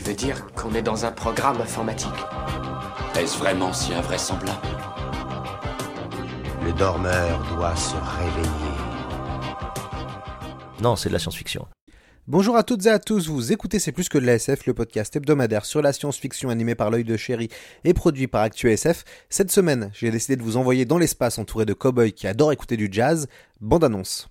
Tu veux dire qu'on est dans un programme informatique Est-ce vraiment si invraisemblable Le dormeur doit se réveiller. Non, c'est de la science-fiction. Bonjour à toutes et à tous, vous écoutez C'est plus que de la SF, le podcast hebdomadaire sur la science-fiction animé par l'œil de chéri et produit par ActuSF. Cette semaine, j'ai décidé de vous envoyer dans l'espace entouré de cow-boys qui adorent écouter du jazz. Bande annonce.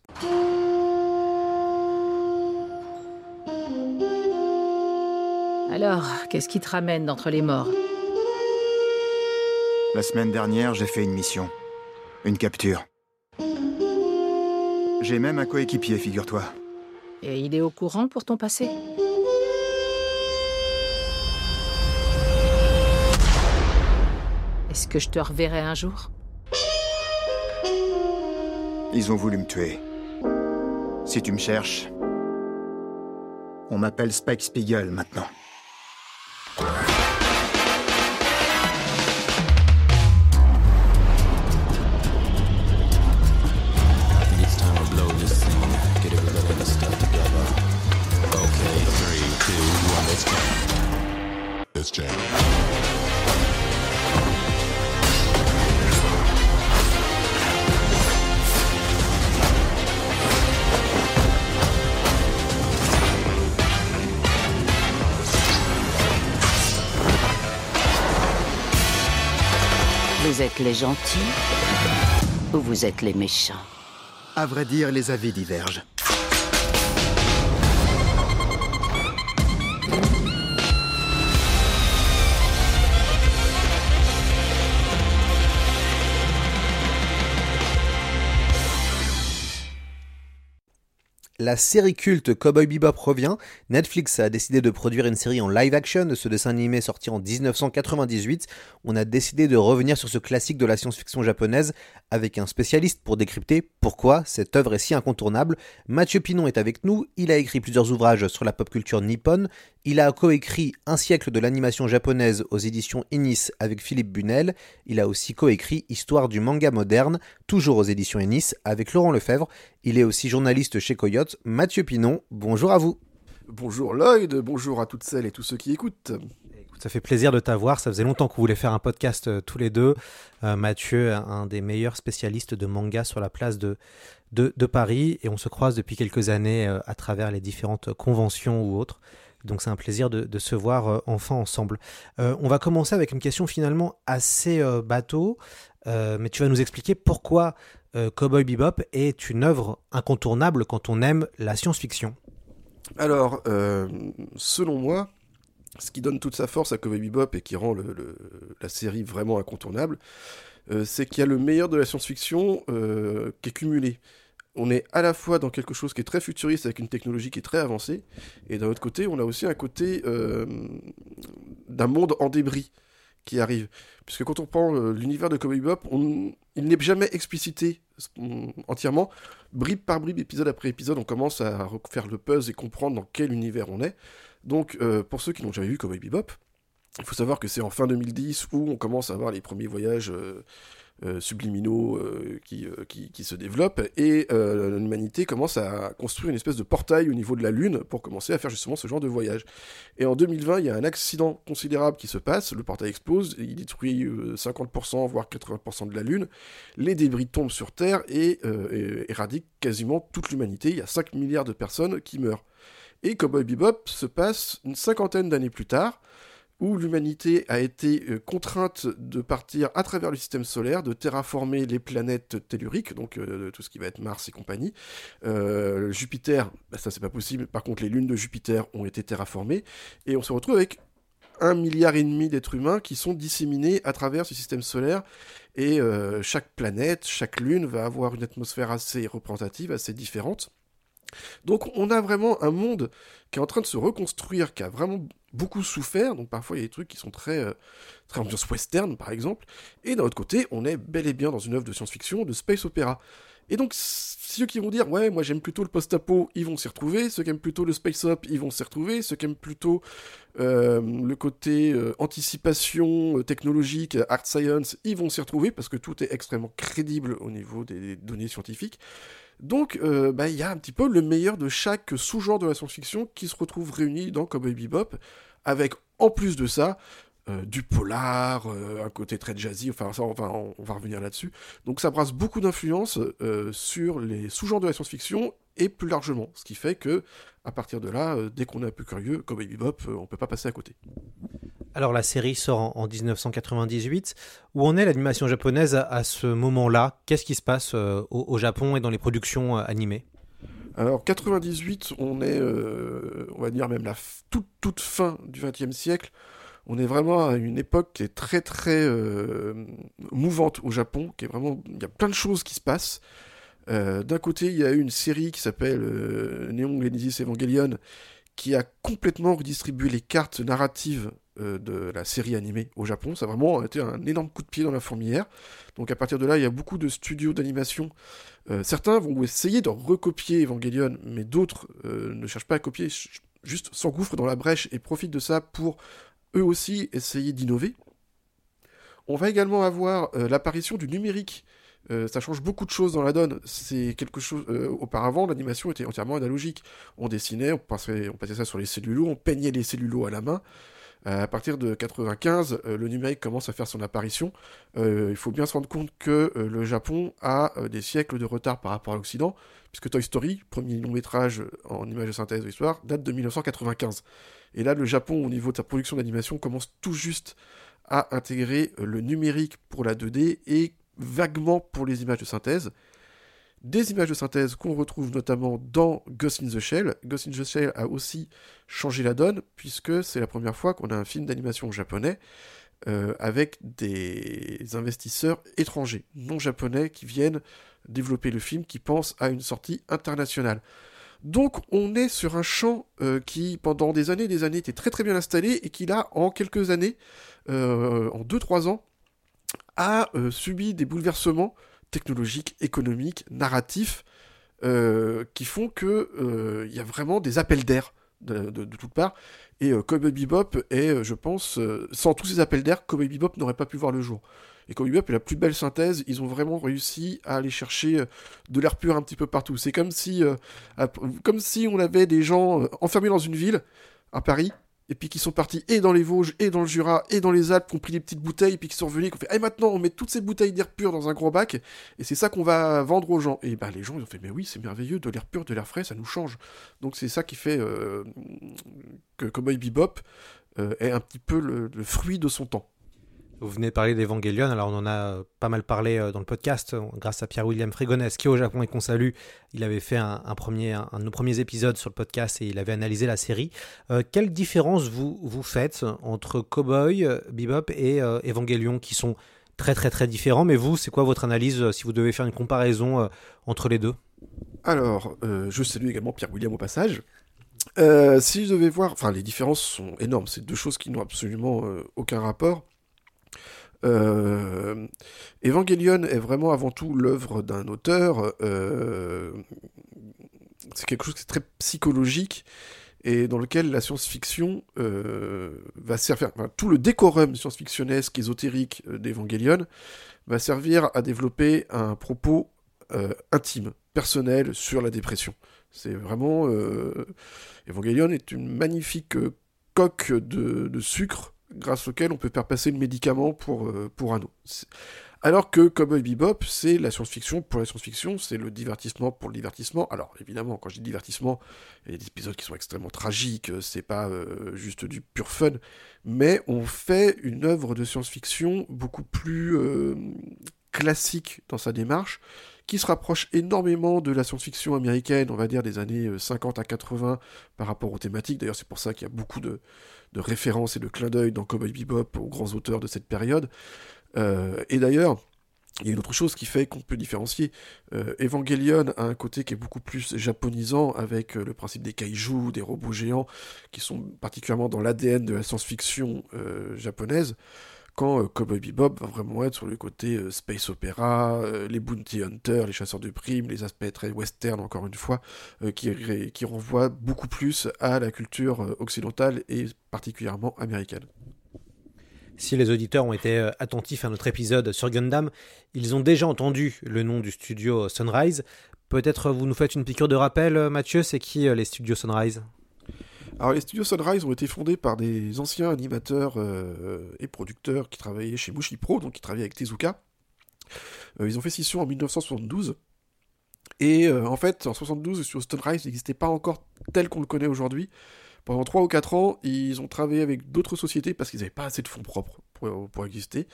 Alors, qu'est-ce qui te ramène d'entre les morts? La semaine dernière, j'ai fait une mission. Une capture. J'ai même un coéquipier, figure-toi. Et il est au courant pour ton passé? Est-ce que je te reverrai un jour? Ils ont voulu me tuer. Si tu me cherches, on m'appelle Spike Spiegel maintenant. Vous êtes les gentils ou vous êtes les méchants? À vrai dire, les avis divergent. La série culte Cowboy Bebop revient. Netflix a décidé de produire une série en live action de ce dessin animé sorti en 1998. On a décidé de revenir sur ce classique de la science-fiction japonaise avec un spécialiste pour décrypter pourquoi cette œuvre est si incontournable. Mathieu Pinon est avec nous. Il a écrit plusieurs ouvrages sur la pop culture nippone. Il a coécrit Un siècle de l'animation japonaise aux éditions Inis avec Philippe Bunel. Il a aussi coécrit Histoire du manga moderne, toujours aux éditions Inis, avec Laurent Lefebvre. Il est aussi journaliste chez Coyote. Mathieu Pinon, bonjour à vous. Bonjour Lloyd, bonjour à toutes celles et tous ceux qui écoutent. Ça fait plaisir de t'avoir. Ça faisait longtemps qu'on voulait faire un podcast euh, tous les deux. Euh, Mathieu, un des meilleurs spécialistes de manga sur la place de, de, de Paris. Et on se croise depuis quelques années euh, à travers les différentes conventions ou autres. Donc c'est un plaisir de, de se voir euh, enfin ensemble. Euh, on va commencer avec une question finalement assez euh, bateau, mais tu vas nous expliquer pourquoi Cowboy Bebop est une œuvre incontournable quand on aime la science-fiction. Alors, selon moi, ce qui donne toute sa force à Cowboy Bebop et qui rend la série vraiment incontournable, c'est qu'il y a le meilleur de la science-fiction qui est cumulé on est à la fois dans quelque chose qui est très futuriste avec une technologie qui est très avancée, et d'un autre côté, on a aussi un côté euh, d'un monde en débris qui arrive. Puisque quand on prend euh, l'univers de Cowboy Bebop, on, il n'est jamais explicité entièrement. Bribe par bribe, épisode après épisode, on commence à faire le puzzle et comprendre dans quel univers on est. Donc, euh, pour ceux qui n'ont jamais vu Cowboy Bebop, il faut savoir que c'est en fin 2010 où on commence à avoir les premiers voyages euh, subliminaux euh, qui, euh, qui, qui, se développent, et euh, l'humanité commence à construire une espèce de portail au niveau de la Lune pour commencer à faire justement ce genre de voyage. Et en 2020, il y a un accident considérable qui se passe, le portail explose, il détruit 50%, voire 80% de la Lune, les débris tombent sur Terre et, et éradiquent quasiment toute l'humanité, il y a 5 milliards de personnes qui meurent. Et Cowboy Bebop se passe une cinquantaine d'années plus tard, où l'humanité a été euh, contrainte de partir à travers le système solaire, de terraformer les planètes telluriques, donc euh, tout ce qui va être Mars et compagnie. Euh, Jupiter, bah, ça c'est pas possible, par contre les lunes de Jupiter ont été terraformées, et on se retrouve avec un milliard et demi d'êtres humains qui sont disséminés à travers ce système solaire, et chaque planète, chaque lune va avoir une atmosphère assez représentative, assez différente. Donc on a vraiment un monde qui est en train de se reconstruire, qui a vraiment beaucoup souffert, donc parfois il y a des trucs qui sont très, euh, très ambiance western par exemple, et d'un autre côté on est bel et bien dans une œuvre de science-fiction, de space opéra. Et donc, ceux qui vont dire, ouais, moi j'aime plutôt le post-apo, ils vont s'y retrouver. Ceux qui aiment plutôt le space-up, ils vont s'y retrouver. Ceux qui aiment plutôt euh, le côté euh, anticipation technologique, art science, ils vont s'y retrouver parce que tout est extrêmement crédible au niveau des données scientifiques. Donc, bah, il y a un petit peu le meilleur de chaque sous-genre de la science-fiction qui se retrouve réuni dans Cowboy Bebop, avec en plus de ça euh, du polar, euh, un côté très jazzy, enfin ça on va, revenir là-dessus. Donc ça brasse beaucoup d'influence euh, sur les sous-genres de la science-fiction et plus largement, ce qui fait que à partir de là, dès qu'on est un peu curieux, comme Baby Bop, on peut pas passer à côté. Alors la série sort en, 1998. Où en est l'animation japonaise à, ce moment-là? Qu'est-ce qui se passe au, Japon et dans les productions animées? Alors 98, on est, on va dire même la toute toute fin du XXe siècle on est vraiment à une époque qui est très très euh, mouvante au Japon, qui est vraiment, il y a plein de choses qui se passent. Euh, d'un côté, il y a eu une série qui s'appelle euh, Neon Genesis Evangelion, qui a complètement redistribué les cartes narratives de la série animée au Japon. Ça a vraiment été un énorme coup de pied dans la fourmilière. Donc à partir de là, il y a beaucoup de studios d'animation. certains vont essayer de recopier Evangelion, mais d'autres ne cherchent pas à copier, juste s'engouffrent dans la brèche et profitent de ça pour eux aussi essayer d'innover. On va également avoir euh, l'apparition du numérique. Euh, ça change beaucoup de choses dans la donne. C'est quelque chose. Euh, auparavant, l'animation était entièrement analogique. On dessinait, on passait, ça sur les cellulos, on peignait les cellulos à la main. à partir de 95, le numérique commence à faire son apparition. il faut bien se rendre compte que le Japon a des siècles de retard par rapport à l'Occident, puisque Toy Story, premier long métrage en image de synthèse de l'histoire, date de 1995. Et là, le Japon, au niveau de sa production d'animation, commence tout juste à intégrer euh, le numérique pour la 2D et vaguement pour les images de synthèse. Des images de synthèse qu'on retrouve notamment dans Ghost in the Shell. Ghost in the Shell a aussi changé la donne, puisque c'est la première fois qu'on a un film d'animation japonais euh, avec des investisseurs étrangers, non japonais, qui viennent développer le film, qui pensent à une sortie internationale. Donc on est sur un champ euh, qui pendant des années et des années était très très bien installé et qui là en quelques années, euh, en 2-3 ans, a euh, subi des bouleversements technologiques, économiques, narratifs, qui font que il y a vraiment des appels d'air de, toutes parts. Et Cowboy Bebop est, je pense, sans tous ces appels d'air, Cowboy Bebop n'aurait pas pu voir le jour. Et Cowboy Bebop est la plus belle synthèse. Ils ont vraiment réussi à aller chercher euh, de l'air pur un petit peu partout. C'est comme si, euh, comme si on avait des gens euh, enfermés dans une ville, à Paris, et puis qui sont partis et dans les Vosges, et dans le Jura, et dans les Alpes, qui ont pris des petites bouteilles, et puis qui sont revenus, qui ont fait, et maintenant on met toutes ces bouteilles d'air pur dans un gros bac, et c'est ça qu'on va vendre aux gens. Et ben les gens ils ont fait, mais oui, c'est merveilleux, de l'air pur, de l'air frais, ça nous change. Donc c'est ça qui fait que Cowboy Bebop est un petit peu le fruit de son temps. Vous venez de parler d'Evangelion, alors on en a euh, pas mal parlé euh, dans le podcast, euh, grâce à Pierre-William Frigonès, qui est au Japon et qu'on salue. Il avait fait un, premier, de nos premiers épisodes sur le podcast et il avait analysé la série. quelle différence vous, vous faites entre Cowboy, Bebop et Evangelion, qui sont très très très différents, mais vous, c'est quoi votre analyse si vous devez faire une comparaison entre les deux? Alors, je salue également Pierre-William au passage. si je devais voir, enfin les différences sont énormes, c'est deux choses qui n'ont absolument aucun rapport. Euh, Evangelion est vraiment avant tout l'œuvre d'un auteur. Euh, c'est quelque chose qui est très psychologique et dans lequel la science-fiction euh, va servir, tout le décorum science-fictionnesque, ésotérique d'Evangelion va servir à développer un propos intime, personnel sur la dépression. C'est vraiment... Evangelion est une magnifique coque de sucre grâce auquel on peut faire passer le médicament pour, euh, pour un autre. Alors que Cowboy Bebop, c'est la science-fiction pour la science-fiction, c'est le divertissement pour le divertissement. Alors évidemment, quand je dis divertissement, il y a des épisodes qui sont extrêmement tragiques, euh, c'est pas euh, juste du pur fun, mais on fait une œuvre de science-fiction beaucoup plus classique dans sa démarche, qui se rapproche énormément de la science-fiction américaine, on va dire des années 50 à 80 par rapport aux thématiques. D'ailleurs, c'est pour ça qu'il y a beaucoup de, de références et de clins d'œil dans Cowboy Bebop aux grands auteurs de cette période. Euh, et d'ailleurs, il y a une autre chose qui fait qu'on peut différencier. Euh, Evangelion a un côté qui est beaucoup plus japonisant avec euh, le principe des kaiju, des robots géants, qui sont particulièrement dans l'ADN de la science-fiction japonaise, quand euh, Cowboy Bebop va vraiment être sur le côté euh, space opéra, euh, les bounty hunters, les chasseurs de primes, les aspects très western encore une fois, qui, qui renvoient beaucoup plus à la culture occidentale et particulièrement américaine. Si les auditeurs ont été attentifs à notre épisode sur Gundam, ils ont déjà entendu le nom du studio Sunrise. Peut-être vous nous faites une piqûre de rappel, Mathieu, c'est qui les studios Sunrise? Alors les studios Sunrise ont été fondés par des anciens animateurs euh, et producteurs qui travaillaient chez Mushi Pro, donc qui travaillaient avec Tezuka. Euh, ils ont fait scission en 1972. Et euh, en fait, en 72, le studio Sunrise n'existait pas encore tel qu'on le connaît aujourd'hui. Pendant 3 ou 4 ans, ils ont travaillé avec d'autres sociétés parce qu'ils n'avaient pas assez de fonds propres pour, exister.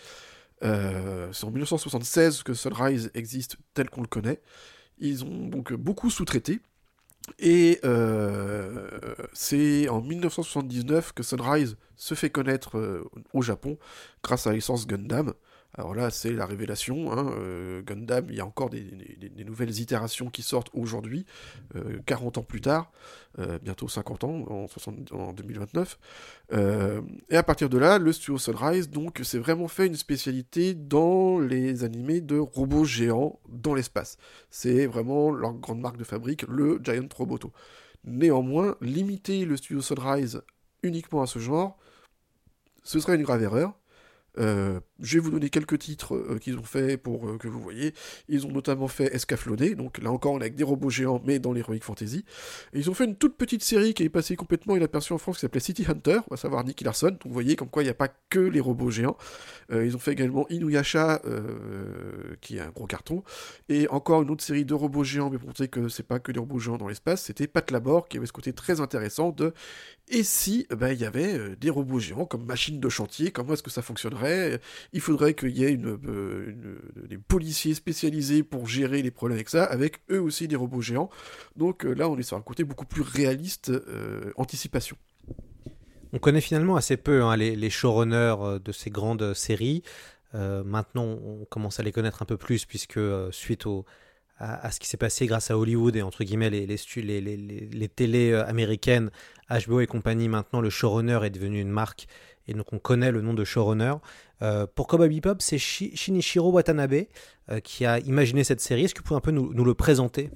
C'est en 1976 que Sunrise existe tel qu'on le connaît. Ils ont donc beaucoup sous-traité. Et euh, c'est en 1979 que Sunrise se fait connaître euh, au Japon grâce à la licence Gundam. Alors là, c'est la révélation. hein, euh, Gundam, il y a encore des, nouvelles itérations qui sortent aujourd'hui, euh, 40 ans plus tard, euh, bientôt 50 ans, en, 60 en 2029. Euh, et à partir de là, le studio Sunrise, donc, s'est vraiment fait une spécialité dans les animés de robots géants dans l'espace. C'est vraiment leur grande marque de fabrique, le Giant Roboto. Néanmoins, limiter le studio Sunrise uniquement à ce genre, ce serait une grave erreur. Euh, je vais vous donner quelques titres euh, qu'ils ont fait pour euh, que vous voyez. Ils ont notamment fait Escaflowné, donc là encore on est avec des robots géants, mais dans l'Heroic Fantasy. Ils ont fait une toute petite série qui est passée complètement inaperçue en France qui s'appelait City Hunter, va savoir Nicky Larson. Donc vous voyez comme quoi il n'y a pas que les robots géants. Ils ont fait également Inuyasha, qui est un gros carton. Et encore une autre série de robots géants, mais pour montrer que c'est pas que des robots géants dans l'espace, c'était Pat Labor, qui avait ce côté très intéressant de et si ben, il y avait des robots géants comme machines de chantier, comment est-ce que ça fonctionnerait? Il faudrait qu'il y ait euh, des policiers spécialisés pour gérer les problèmes avec ça, avec eux aussi des robots géants. Donc euh, là, on est sur un côté beaucoup plus réaliste, euh, anticipation. On connaît finalement assez peu hein, les, showrunners de ces grandes séries. Maintenant, on commence à les connaître un peu plus, puisque suite au, à, ce qui s'est passé grâce à Hollywood et entre guillemets les, les, les, les, télés américaines, HBO et compagnie, maintenant le showrunner est devenu une marque et donc on connaît le nom de showrunner. Euh, pour Cowboy Bebop, c'est Shi- Shinichiro Watanabe euh, qui a imaginé cette série. Est-ce que vous pouvez un peu nous, le présenter?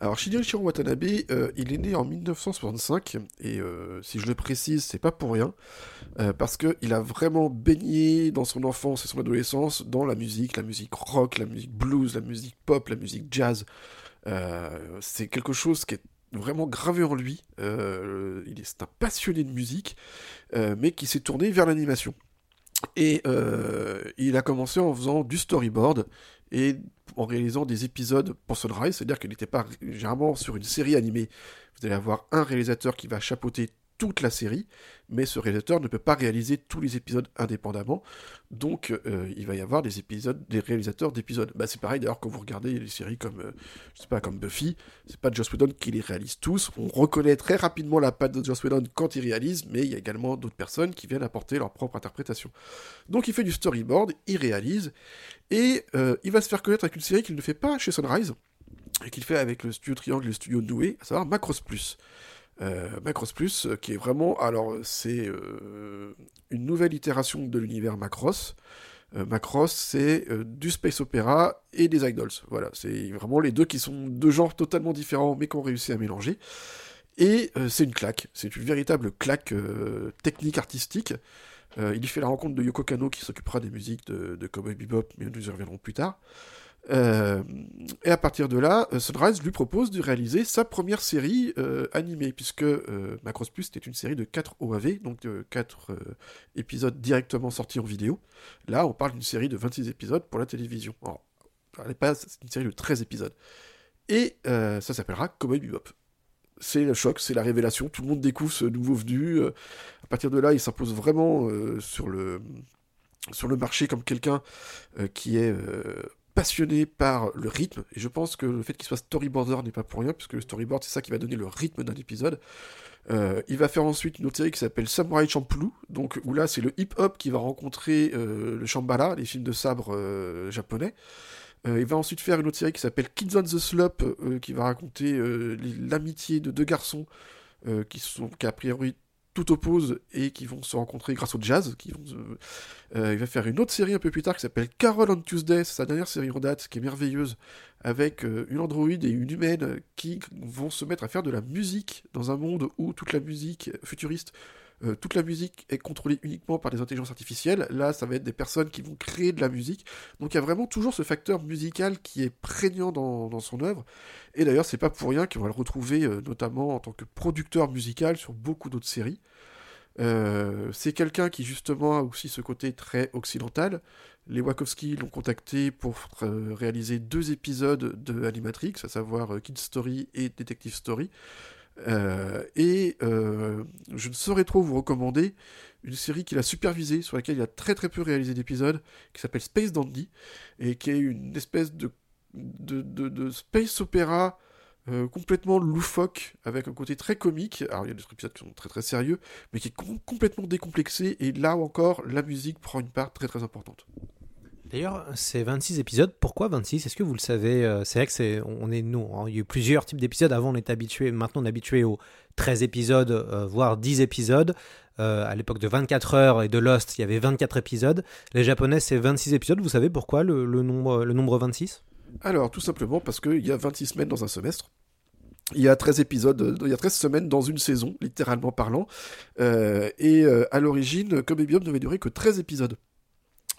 Alors Shinichiro Watanabe, euh, il est né en 1965 et euh, si je le précise, c'est pas pour rien parce que il a vraiment baigné dans son enfance et son adolescence dans la musique, la musique rock, la musique blues, la musique pop, la musique jazz. C'est quelque chose qui est vraiment gravé en lui. Euh, il est, c'est un passionné de musique, euh, mais qui s'est tourné vers l'animation. Et euh, il a commencé en faisant du storyboard et en réalisant des épisodes pour Sunrise, c'est-à-dire qu'il n'était pas généralement sur une série animée. Vous allez avoir un réalisateur qui va chapeauter toute la série, mais ce réalisateur ne peut pas réaliser tous les épisodes indépendamment, donc euh, il va y avoir des épisodes, des réalisateurs d'épisodes. Bah, c'est pareil d'ailleurs quand vous regardez les séries comme, euh, je sais pas, comme Buffy, c'est pas Joss Whedon qui les réalise tous. On reconnaît très rapidement la patte de Joss Whedon quand il réalise, mais il y a également d'autres personnes qui viennent apporter leur propre interprétation. Donc il fait du storyboard, il réalise, et euh, il va se faire connaître avec une série qu'il ne fait pas chez Sunrise, et qu'il fait avec le studio Triangle et le studio Noué, à savoir Macross Plus. Euh, Macross Plus, euh, qui est vraiment, alors c'est euh, une nouvelle itération de l'univers Macross. Macross, c'est du space opéra et des idols. Voilà, c'est vraiment les deux qui sont deux genres totalement différents, mais qu'on réussit à mélanger. Et c'est une claque, c'est une véritable claque technique artistique. Il y fait la rencontre de Yoko Kano qui s'occupera des musiques de, de Cowboy Bebop, mais nous y reviendrons plus tard. Euh, et à partir de là, euh, Sunrise lui propose de réaliser sa première série euh, animée, puisque euh, Macross Plus était une série de 4 OAV, donc de 4 euh, épisodes directement sortis en vidéo. Là, on parle d'une série de 26 épisodes pour la télévision. Alors, c'est une série de 13 épisodes. Et ça s'appellera Cowboy Bebop. C'est le choc, c'est la révélation, tout le monde découvre ce nouveau venu. à partir de là, il s'impose vraiment sur, le, sur le marché comme quelqu'un qui est passionné par le rythme, et je pense que le fait qu'il soit storyboarder n'est pas pour rien, puisque le storyboard c'est ça qui va donner le rythme d'un épisode. Euh, il va faire ensuite une autre série qui s'appelle Samurai Champloo, donc où là c'est le hip-hop qui va rencontrer euh, le Shambhala, les films de sabre euh, japonais. Il va ensuite faire une autre série qui s'appelle Kids on the Slope, qui va raconter l'amitié de deux garçons qui sont qui a priori tout opposent et qui vont se rencontrer grâce au jazz. Qui vont, se- euh, il va faire une autre série un peu plus tard qui s'appelle Carol on Tuesday, c'est sa dernière série en date, qui est merveilleuse, avec euh, une androïde et une humaine euh, qui vont se mettre à faire de la musique dans un monde où toute la musique futuriste euh, toute la musique est contrôlée uniquement par des intelligences artificielles. Là, ça va être des personnes qui vont créer de la musique. Donc il y a vraiment toujours ce facteur musical qui est prégnant dans, son œuvre. Et d'ailleurs, c'est pas pour rien qu'on va le retrouver euh, notamment en tant que producteur musical sur beaucoup d'autres séries. Euh, c'est quelqu'un qui justement a aussi ce côté très occidental. Les Wachowski l'ont contacté pour réaliser deux épisodes de Animatrix, à savoir Kid Story et Detective Story. Euh, et euh, je ne saurais trop vous recommander une série qu'il a supervisée, sur laquelle il a très très peu réalisé d'épisodes, qui s'appelle Space Dandy, et qui est une espèce de, de, de, space opéra euh, complètement loufoque, avec un côté très comique. Alors il y a des épisodes qui sont très très sérieux, mais qui est com- complètement décomplexé, et là encore, la musique prend une part très très importante. D'ailleurs, c'est 26 épisodes. Pourquoi 26 Est-ce que vous le savez euh, C'est vrai que c'est, on est nous. hein, il y a eu plusieurs types d'épisodes. Avant, on était habitué. Maintenant, on est habitué aux 13 épisodes, euh, voire 10 épisodes. Euh, à l'époque de 24 heures et de Lost, il y avait 24 épisodes. Les Japonais, c'est 26 épisodes. Vous savez pourquoi le, nombre, le nombre 26 Alors, tout simplement parce qu'il y a 26 semaines dans un semestre. Il y a 13 épisodes, il y a 13 semaines dans une saison, littéralement parlant. Et à l'origine, Comme Biom ne devait durer que 13 épisodes.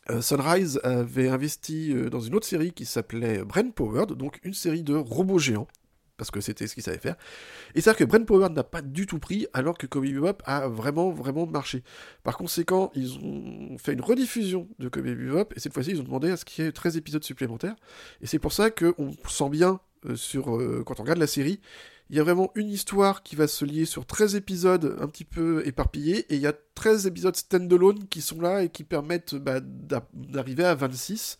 Euh, Sunrise avait investi euh, dans une autre série qui s'appelait Brain Powered, donc une série de robots géants, parce que c'était ce qu'ils savaient faire. Et c'est-à-dire que Brain Powered n'a pas du tout pris, alors que Cowboy Bebop a vraiment, vraiment marché. Par conséquent, ils ont fait une rediffusion de Cowboy Bebop, et cette fois-ci, ils ont demandé à ce qu'il y ait 13 épisodes supplémentaires. Et c'est pour ça qu'on sent bien, euh, sur, quand on regarde la série, il y a vraiment une histoire qui va se lier sur 13 épisodes un petit peu éparpillés, et il y a 13 épisodes standalone qui sont là et qui permettent bah, d'a- d'arriver à 26.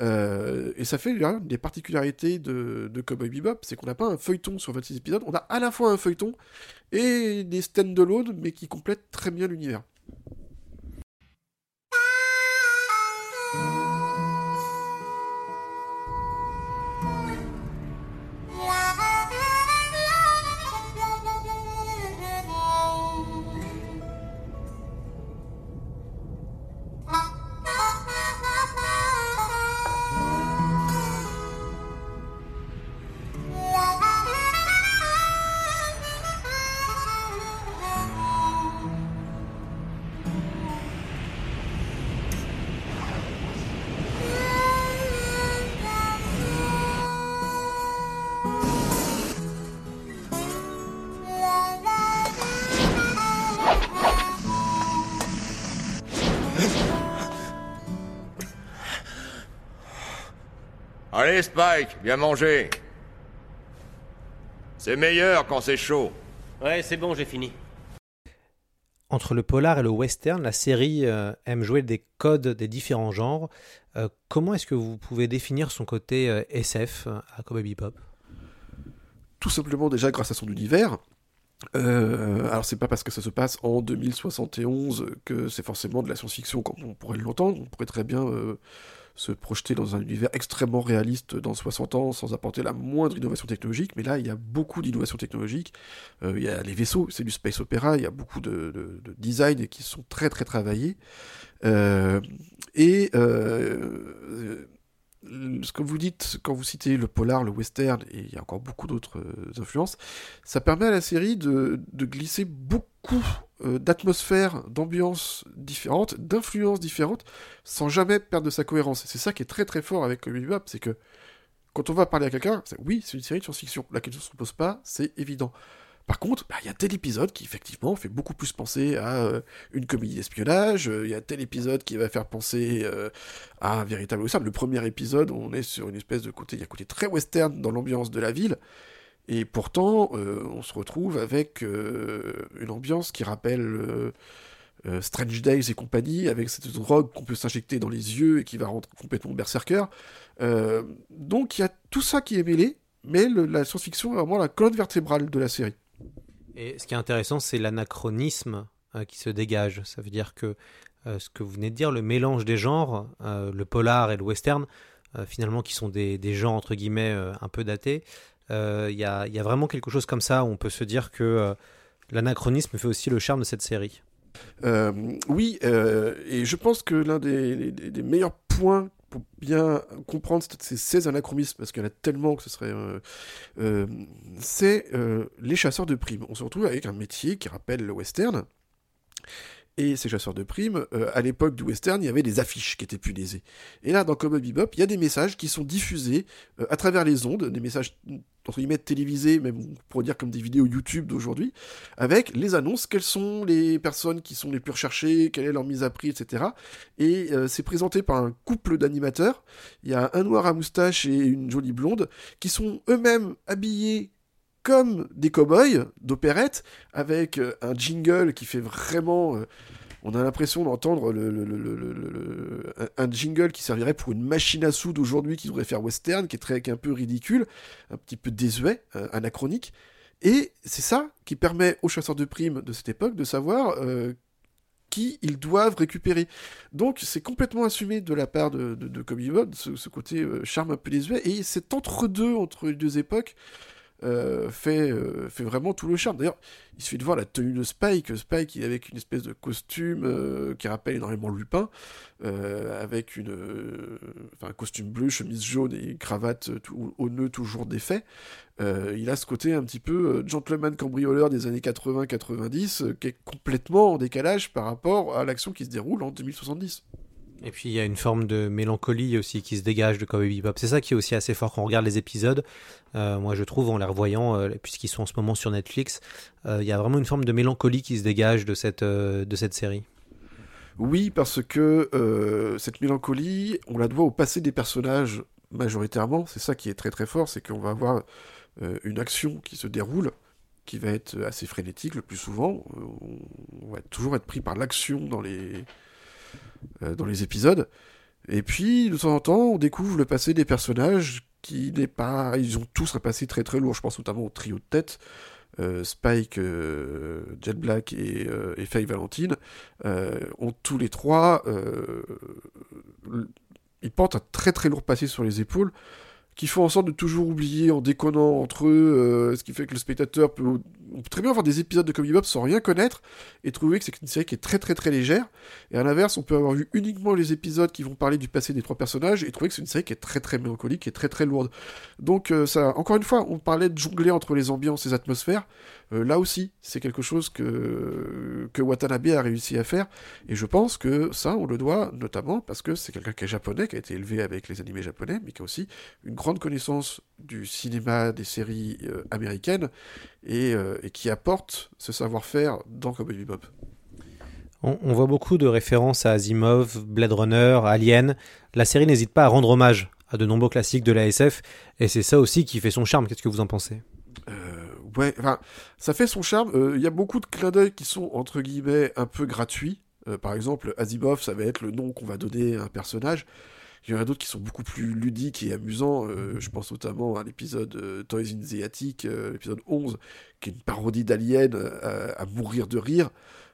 Euh, et ça fait là, une des particularités de, de Cowboy Bebop, c'est qu'on n'a pas un feuilleton sur 26 épisodes, on a à la fois un feuilleton et des stand-alone, mais qui complètent très bien l'univers. Allez, Spike, viens manger. C'est meilleur quand c'est chaud. Ouais, c'est bon, j'ai fini. Entre le polar et le western, la série euh, aime jouer des codes des différents genres. Euh, comment est-ce que vous pouvez définir son côté euh, SF à Cowboy Bebop Tout simplement déjà grâce à son univers. Euh, alors c'est pas parce que ça se passe en 2071 que c'est forcément de la science-fiction comme on pourrait l'entendre. On pourrait très bien euh, se projeter dans un univers extrêmement réaliste dans 60 ans sans apporter la moindre innovation technologique. Mais là, il y a beaucoup d'innovations technologiques. Euh, il y a les vaisseaux, c'est du space opéra. Il y a beaucoup de, de, de design qui sont très très travaillés. Euh, et euh, ce que vous dites quand vous citez le polar, le western, et il y a encore beaucoup d'autres influences, ça permet à la série de glisser beaucoup euh, d'atmosphères, d'ambiances différentes, d'influences différentes, sans jamais perdre de sa cohérence. C'est ça qui est très très fort avec Bebop, c'est que quand on va parler à quelqu'un, oui, c'est une série de science-fiction. La question ne se pose pas, c'est évident. Par contre, bah, il y a tel épisode qui effectivement fait beaucoup plus penser à euh, une comédie d'espionnage, il y a tel épisode qui va faire penser euh, à un véritable. Le premier épisode, on est sur une espèce de côté, il y a un côté très western dans l'ambiance de la ville, et pourtant, euh, on se retrouve avec euh, une ambiance qui rappelle euh, euh, Strange Days et compagnie, avec cette drogue qu'on peut s'injecter dans les yeux et qui va rendre complètement berserker. Donc il y a tout ça qui est mêlé, mais la science-fiction est vraiment la colonne vertébrale de la série. Et ce qui est intéressant, c'est l'anachronisme qui se dégage. Ça veut dire que ce que vous venez de dire, le mélange des genres, le polar et le western, finalement, qui sont des, des genres entre guillemets un peu datés, euh, il y, a, y a vraiment quelque chose comme ça où on peut se dire que euh, l'anachronisme fait aussi le charme de cette série. Euh, oui, euh, et je pense que l'un des, meilleurs points pour bien comprendre ces, ces anachronismes, parce qu'il y en a tellement que ce serait... euh, euh, c'est euh, les chasseurs de primes. On se retrouve avec un métier qui rappelle le western. Et ces chasseurs de primes, euh, à l'époque du western, il y avait des affiches qui étaient punaisées. Et là, dans Cowboy Bebop, il y a des messages qui sont diffusés euh, à travers les ondes, des messages entre guillemets télévisés, même pourrait dire comme des vidéos YouTube d'aujourd'hui, avec les annonces, quelles sont les personnes qui sont les plus recherchées, quelle est leur mise à prix, etc. Et euh, c'est présenté par un couple d'animateurs. Il y a un noir à moustache et une jolie blonde qui sont eux-mêmes habillés comme des cow-boys d'opérette, avec euh, un jingle qui fait vraiment... on a l'impression d'entendre un jingle qui servirait pour une machine à sous d'aujourd'hui qui devrait faire western, qui est, très, un peu ridicule, un petit peu désuet, euh, anachronique. Et c'est ça qui permet aux chasseurs de primes de cette époque de savoir euh, qui ils doivent récupérer. Donc c'est complètement assumé de la part de, de, ce côté euh, charme un peu désuet, et cet entre-deux entre les deux époques euh, fait, euh, fait vraiment tout le charme. D'ailleurs, il suffit de voir la tenue de Spike, Spike avec une espèce de costume euh, qui rappelle énormément Lupin, avec une, enfin, un costume bleu, chemise jaune et cravate tout- au nœud toujours défait. Il a ce côté un petit peu gentleman cambrioleur des années 80-90 euh, qui est complètement en décalage par rapport à l'action qui se déroule en 2070. Et puis il y a une forme de mélancolie aussi qui se dégage de Cowboy Bebop. C'est ça qui est aussi assez fort quand on regarde les épisodes. Euh, moi je trouve en les revoyant, euh, puisqu'ils sont en ce moment sur Netflix, euh, il y a vraiment une forme de mélancolie qui se dégage de cette, série. Oui, parce que cette mélancolie, on la doit au passé des personnages majoritairement. C'est ça qui est très très fort, c'est qu'on va avoir une action qui se déroule, qui va être assez frénétique le plus souvent. On, va toujours être pris par l'action dans les, dans les épisodes. Et puis, de temps en temps, on découvre le passé des personnages qui n'est pas... Ils ont tous un passé très très lourd. Je pense notamment au trio de tête. Euh, Spike, euh, Jet Black et, euh, et Faye Valentine euh, ont tous les trois... euh, ils portent un très très lourd passé sur les épaules qui font en sorte de toujours oublier en déconnant entre eux, euh, ce qui fait que le spectateur peut, on peut très bien voir des épisodes de Comedy Bebop sans rien connaître et trouver que c'est une série qui est très très très légère. Et à l'inverse, on peut avoir vu uniquement les épisodes qui vont parler du passé des trois personnages et trouver que c'est une série qui est très très mélancolique et très très lourde. Donc euh, ça, encore une fois, on parlait de jongler entre les ambiances et atmosphères. Euh, là aussi, c'est quelque chose que, que Watanabe a réussi à faire. Et je pense que ça, on le doit notamment parce que c'est quelqu'un qui est japonais, qui a été élevé avec les animés japonais, mais qui a aussi une grande connaissance du cinéma, des séries euh, américaines, et, euh, et qui apporte ce savoir-faire dans Cowboy Bebop. On, on voit beaucoup de références à Asimov, Blade Runner, Alien. La série n'hésite pas à rendre hommage à de nombreux classiques de la SF, et c'est ça aussi qui fait son charme. Qu'est-ce que vous en pensez? Ouais, enfin, ça fait son charme. Euh, Il y a beaucoup de clins d'œil qui sont, entre guillemets, un peu gratuits. Euh, par exemple, Asimov, ça va être le nom qu'on va donner à un personnage. Il y en a d'autres qui sont beaucoup plus ludiques et amusants. Euh, je pense notamment à l'épisode euh, Toys in the Attic, euh, l'épisode 11, qui est une parodie d'Alien à mourir de rire.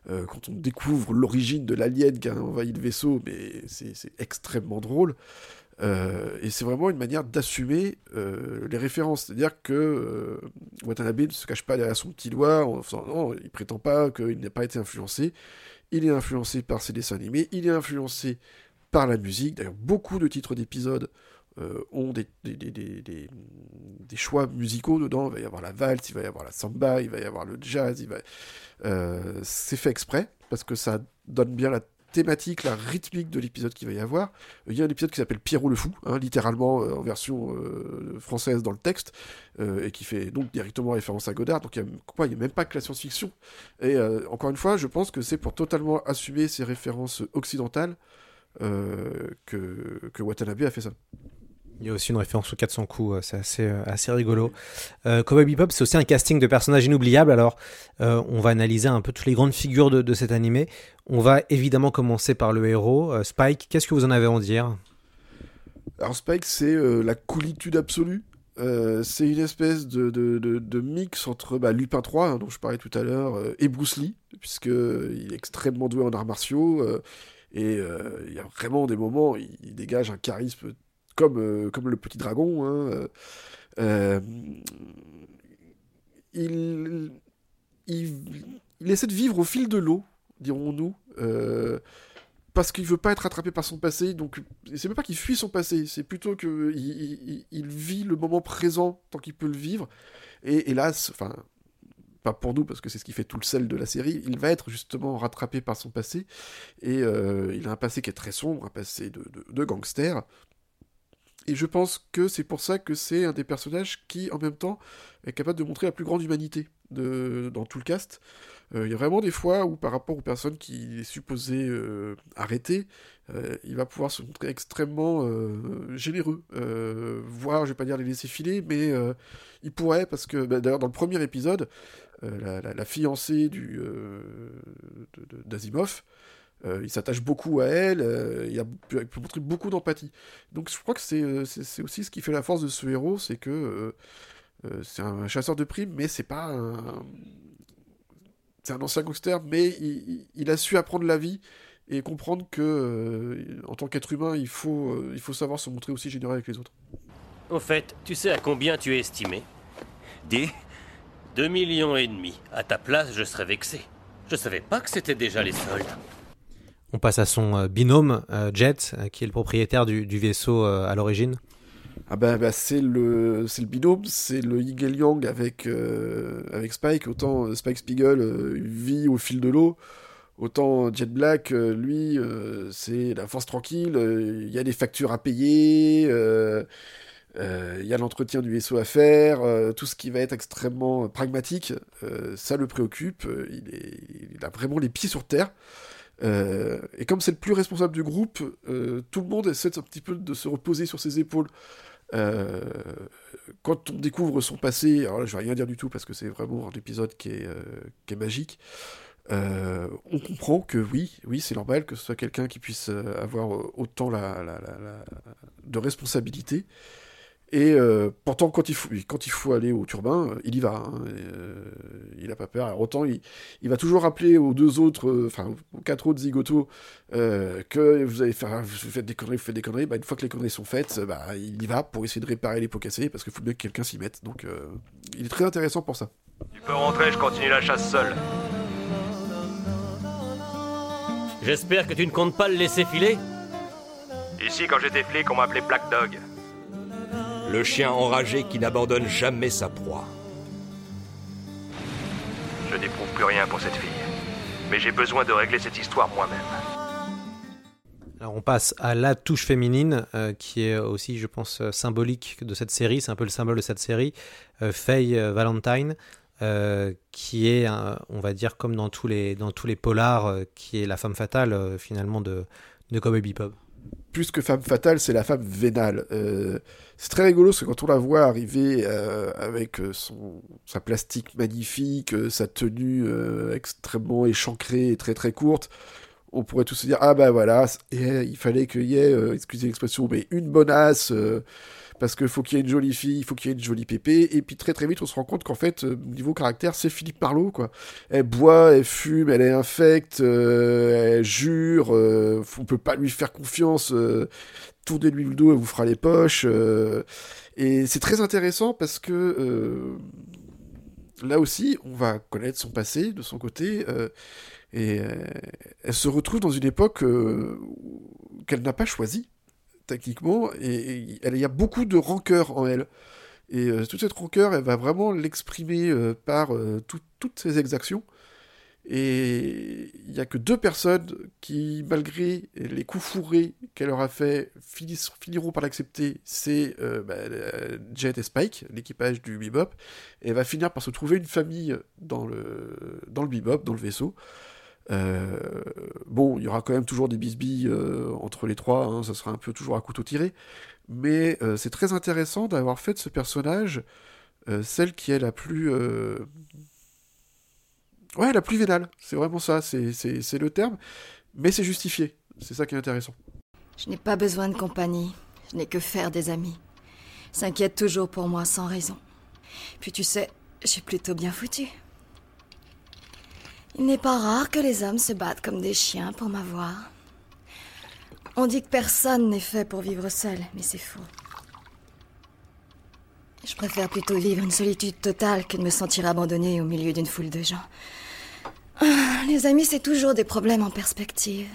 Quand on découvre l'origine de l'alien qui a envahi le vaisseau, mais c'est extrêmement drôle. Et c'est vraiment une manière d'assumer les références. C'est-à-dire que Watanabe ne se cache pas derrière son petit doigt en faisant non, il prétend pas qu'il n'a pas été influencé. Il est influencé par ses dessins animés, il est influencé par la musique. D'ailleurs, beaucoup de titres d'épisodes euh, ont des, choix musicaux dedans. Il va y avoir la valse, il va y avoir la samba, il va y avoir le jazz. Euh, c'est fait exprès parce que ça donne bien la thématique, la rythmique de l'épisode qu'il va y avoir. Il y a un épisode qui s'appelle Pierrot le Fou, hein, littéralement euh, en version française dans le texte, et qui fait donc directement référence à Godard. Donc il n'y a, quoi, a même pas que la science-fiction. Et encore une fois, je pense que c'est pour totalement assumer ces références occidentales que, que Watanabe a fait ça. Il y a aussi une référence aux 400 coups, euh, c'est assez, euh, assez rigolo. Euh, Cowboy Bebop, c'est aussi un casting de personnages inoubliables. Alors, euh, on va analyser un peu toutes les grandes figures de, de cet animé. On va évidemment commencer par le héros, euh, Spike. Qu'est-ce que vous en avez à en dire? Alors Spike, c'est euh, la coolitude absolue. Euh, c'est une espèce de, de, de, mix entre bah, Lupin 3, hein, dont je parlais tout à l'heure, euh, et Bruce Lee, puisqu'il est extrêmement doué en arts martiaux, et euh, il y a vraiment des moments, il, il dégage un charisme comme, euh, comme le petit dragon. hein, euh, il, il, essaie de vivre au fil de l'eau, dirons-nous, parce qu'il veut pas être attrapé par son passé. Donc, c'est même pas qu'il fuit son passé, c'est plutôt que il, il- il vit le moment présent tant qu'il peut le vivre. Et hélas, enfin, pas pour nous parce que c'est ce qui fait tout le sel de la série, il va être justement rattrapé par son passé. Et euh, il a un passé qui est très sombre, un passé de, gangster. Et je pense que c'est pour ça que c'est un des personnages qui, en même temps, est capable de montrer la plus grande humanité de, dans tout le cast. Euh, Il y a vraiment des fois où, par rapport aux personnes qu'il est supposé euh, arrêter, euh, il va pouvoir se montrer extrêmement généreux. Voire, je vais pas dire les laisser filer, mais il pourrait, parce que bah, d'ailleurs, dans le premier épisode, la, la- la fiancée du, euh, d'Asimov, euh, il s'attache beaucoup à elle, euh, il a pu, pu montrer beaucoup d'empathie. Donc je crois que c'est, euh, c'est, c'est aussi ce qui fait la force de ce héros, c'est que euh, euh, c'est un chasseur de primes, mais c'est pas un... C'est un ancien gangster, mais il, il- il a su apprendre la vie et comprendre que, euh, en tant qu'être humain, il faut, euh, il faut savoir se montrer aussi généreux avec les autres. Au fait, tu sais à combien tu es estimé? Dis. Deux millions et demi. À ta place, je serais vexé. Je savais pas que c'était déjà les soldes. On passe à son euh, binôme, euh, Jet, euh, qui est le propriétaire du, du vaisseau euh, à l'origine. Ah bah, bah, c'est le c'est le binôme, c'est le le yang avec euh, avec Spike. Autant Spike Spiegel euh, vit au fil de l'eau, autant Jet Black, euh, lui, euh, c'est la force tranquille. euh, Il y a des factures à payer, il y a l'entretien du vaisseau à faire, euh, tout ce qui va être extrêmement euh, pragmatique, euh, ça le préoccupe. euh, il, a vraiment les pieds sur terre. Euh, et comme c'est le plus responsable du groupe, euh, tout le monde essaie un petit peu de se reposer sur ses épaules. Euh, quand on découvre son passé, alors là je vais rien dire du tout parce que c'est vraiment un épisode qui est, euh, magique, euh, on comprend que oui, oui c'est normal que ce soit quelqu'un qui puisse euh, avoir euh, autant de responsabilité. Et euh, pourtant, quand il, faut, quand il faut aller au turbin, il y va. hein, et, euh, il n'a pas peur. Alors, autant, il, il va toujours rappeler aux deux autres, euh, enfin, aux quatre autres zigotos, euh, que vous allez faire, vous faites des conneries, vous faites des conneries. Bah, une fois que les conneries sont faites, bah, il y va pour essayer de réparer les pots cassés, parce qu'il faut bien que quelqu'un s'y mette. Donc, euh, il est très intéressant pour ça. Tu peux rentrer, je continue la chasse seul. J'espère que tu ne comptes pas le laisser filer Ici, quand j'étais flic, on m'appelait Black Dog. Le chien enragé qui n'abandonne jamais sa proie. Je n'éprouve plus rien pour cette fille. Mais j'ai besoin de régler cette histoire moi-même. Alors on passe à la touche féminine, euh, qui est aussi, je pense, euh, symbolique de cette série. C'est un peu le symbole de cette série. Euh, Faye Valentine, euh, qui est, on va dire, comme dans tous les, dans tous les polars, euh, qui est la femme fatale, euh, finalement, de, de Cowboy Bebop. Plus que femme fatale, c'est la femme vénale. Euh, c'est très rigolo parce que quand on la voit arriver euh, avec euh, son, sa plastique magnifique, sa tenue extrêmement échancrée et très très courte, on pourrait tous se dire ah bah voilà, il fallait qu'il y ait, excusez l'expression, mais une bonasse. Parce qu'il faut qu'il y ait une jolie fille, il faut qu'il y ait une jolie pépé, et puis très très vite on se rend compte qu'en fait, euh, niveau caractère, c'est Philippe Marlowe, quoi. Elle boit, elle fume, elle est infecte, euh, elle jure, euh, on peut pas lui faire confiance, euh, tournez-lui le dos, elle vous fera les poches, et c'est très intéressant parce que là aussi, on va connaître son passé de son côté, et elle se retrouve dans une époque qu'elle n'a pas choisie techniquement, et elle- il y a beaucoup de rancœur en elle. Et euh, toute cette rancœur, elle va vraiment l'exprimer euh, par euh, tout- toutes ses exactions. Et il n'y a que deux personnes qui, malgré les coups fourrés qu'elle leur a fait, finiront par l'accepter. C'est bah, Jet et Spike, l'équipage du Bebop. Et elle va finir par se trouver une famille dans le, dans le Bebop, dans le vaisseau. Euh, bon, il y aura quand même toujours des bisbilles euh, entre les trois, hein, ça sera un peu toujours à couteau tiré, mais euh, c'est très intéressant d'avoir fait de ce personnage celle qui est la plus... Ouais, la plus vénale, c'est vraiment ça, c'est le terme, mais c'est justifié, c'est ça qui est intéressant. Je n'ai pas besoin de compagnie. Je n'ai que faire des amis. s'inquiète toujours pour moi sans raison. Puis tu sais, j'ai plutôt bien foutu. Il n'est pas rare que les hommes se battent comme des chiens pour m'avoir. On dit que personne n'est fait pour vivre seul, mais c'est faux. Je préfère plutôt vivre une solitude totale que de me sentir abandonnée au milieu d'une foule de gens. Ah, Les amis, c'est toujours des problèmes en perspective.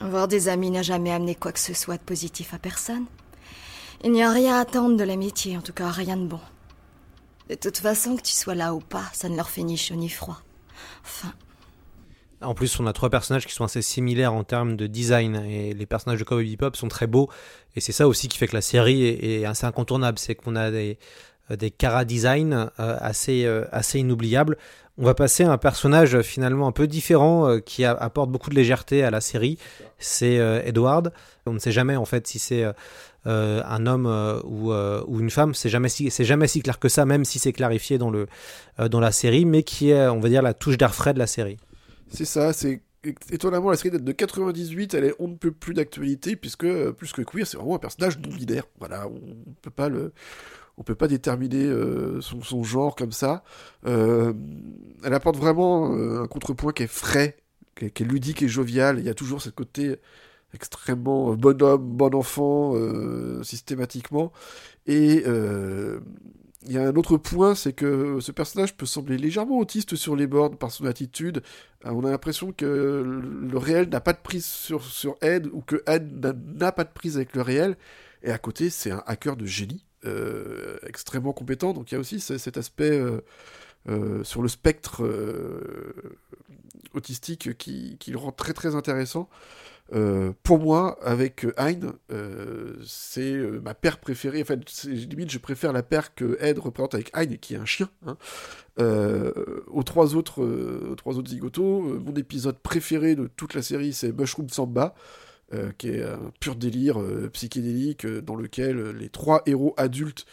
Avoir des amis n'a jamais amené quoi que ce soit de positif à personne. Il n'y a rien à attendre de l'amitié, en tout cas rien de bon. De toute façon, que tu sois là ou pas, ça ne leur fait ni chaud ni froid. Enfin, En plus, on a trois personnages qui sont assez similaires en termes de design et les personnages de Cowboy Bebop sont très beaux et c'est ça aussi qui fait que la série est, assez incontournable, c'est qu'on a des euh, des cara design euh, assez euh, assez inoubliables. On va passer à un personnage finalement un peu différent qui apporte beaucoup de légèreté à la série, c'est Edward. On ne sait jamais en fait si c'est euh, un homme euh, ou, euh, ou une femme, c'est jamais si jamais si clair que ça, même si c'est clarifié dans le dans la série, mais qui est on va dire la touche d'air frais de la série. C'est ça, c'est étonnamment la série date de 98, elle est on ne peut plus d'actualité puisque plus que queer, c'est vraiment un personnage non binaire. Voilà, on peut pas le on peut pas déterminer son, genre comme ça. Elle apporte vraiment un contrepoint qui est frais, qui est, qui est ludique et jovial. Il y a toujours ce côté extrêmement euh, bon homme, bon enfant, euh, systématiquement. Et euh, il y a un autre point, c'est que ce personnage peut sembler légèrement autiste sur les bords par son attitude. On a l'impression que le réel n'a pas de prise sur, Ed, ou que Ed n'a- pas de prise avec le réel. Et à côté, c'est un hacker de génie, extrêmement compétent. Donc il y a aussi ce- cet aspect sur le spectre autistique qui le rend très très intéressant. Euh, pour moi, avec euh, Hein, euh, c'est ma paire préférée. Enfin, c'est- limite, je préfère la paire que Ed représente avec Hein, qui est un chien, hein, aux trois autres, aux trois autres zigotos. Mon épisode préféré de toute la série, c'est Mushroom Samba, qui est un pur délire psychédélique dans lequel les trois héros adultes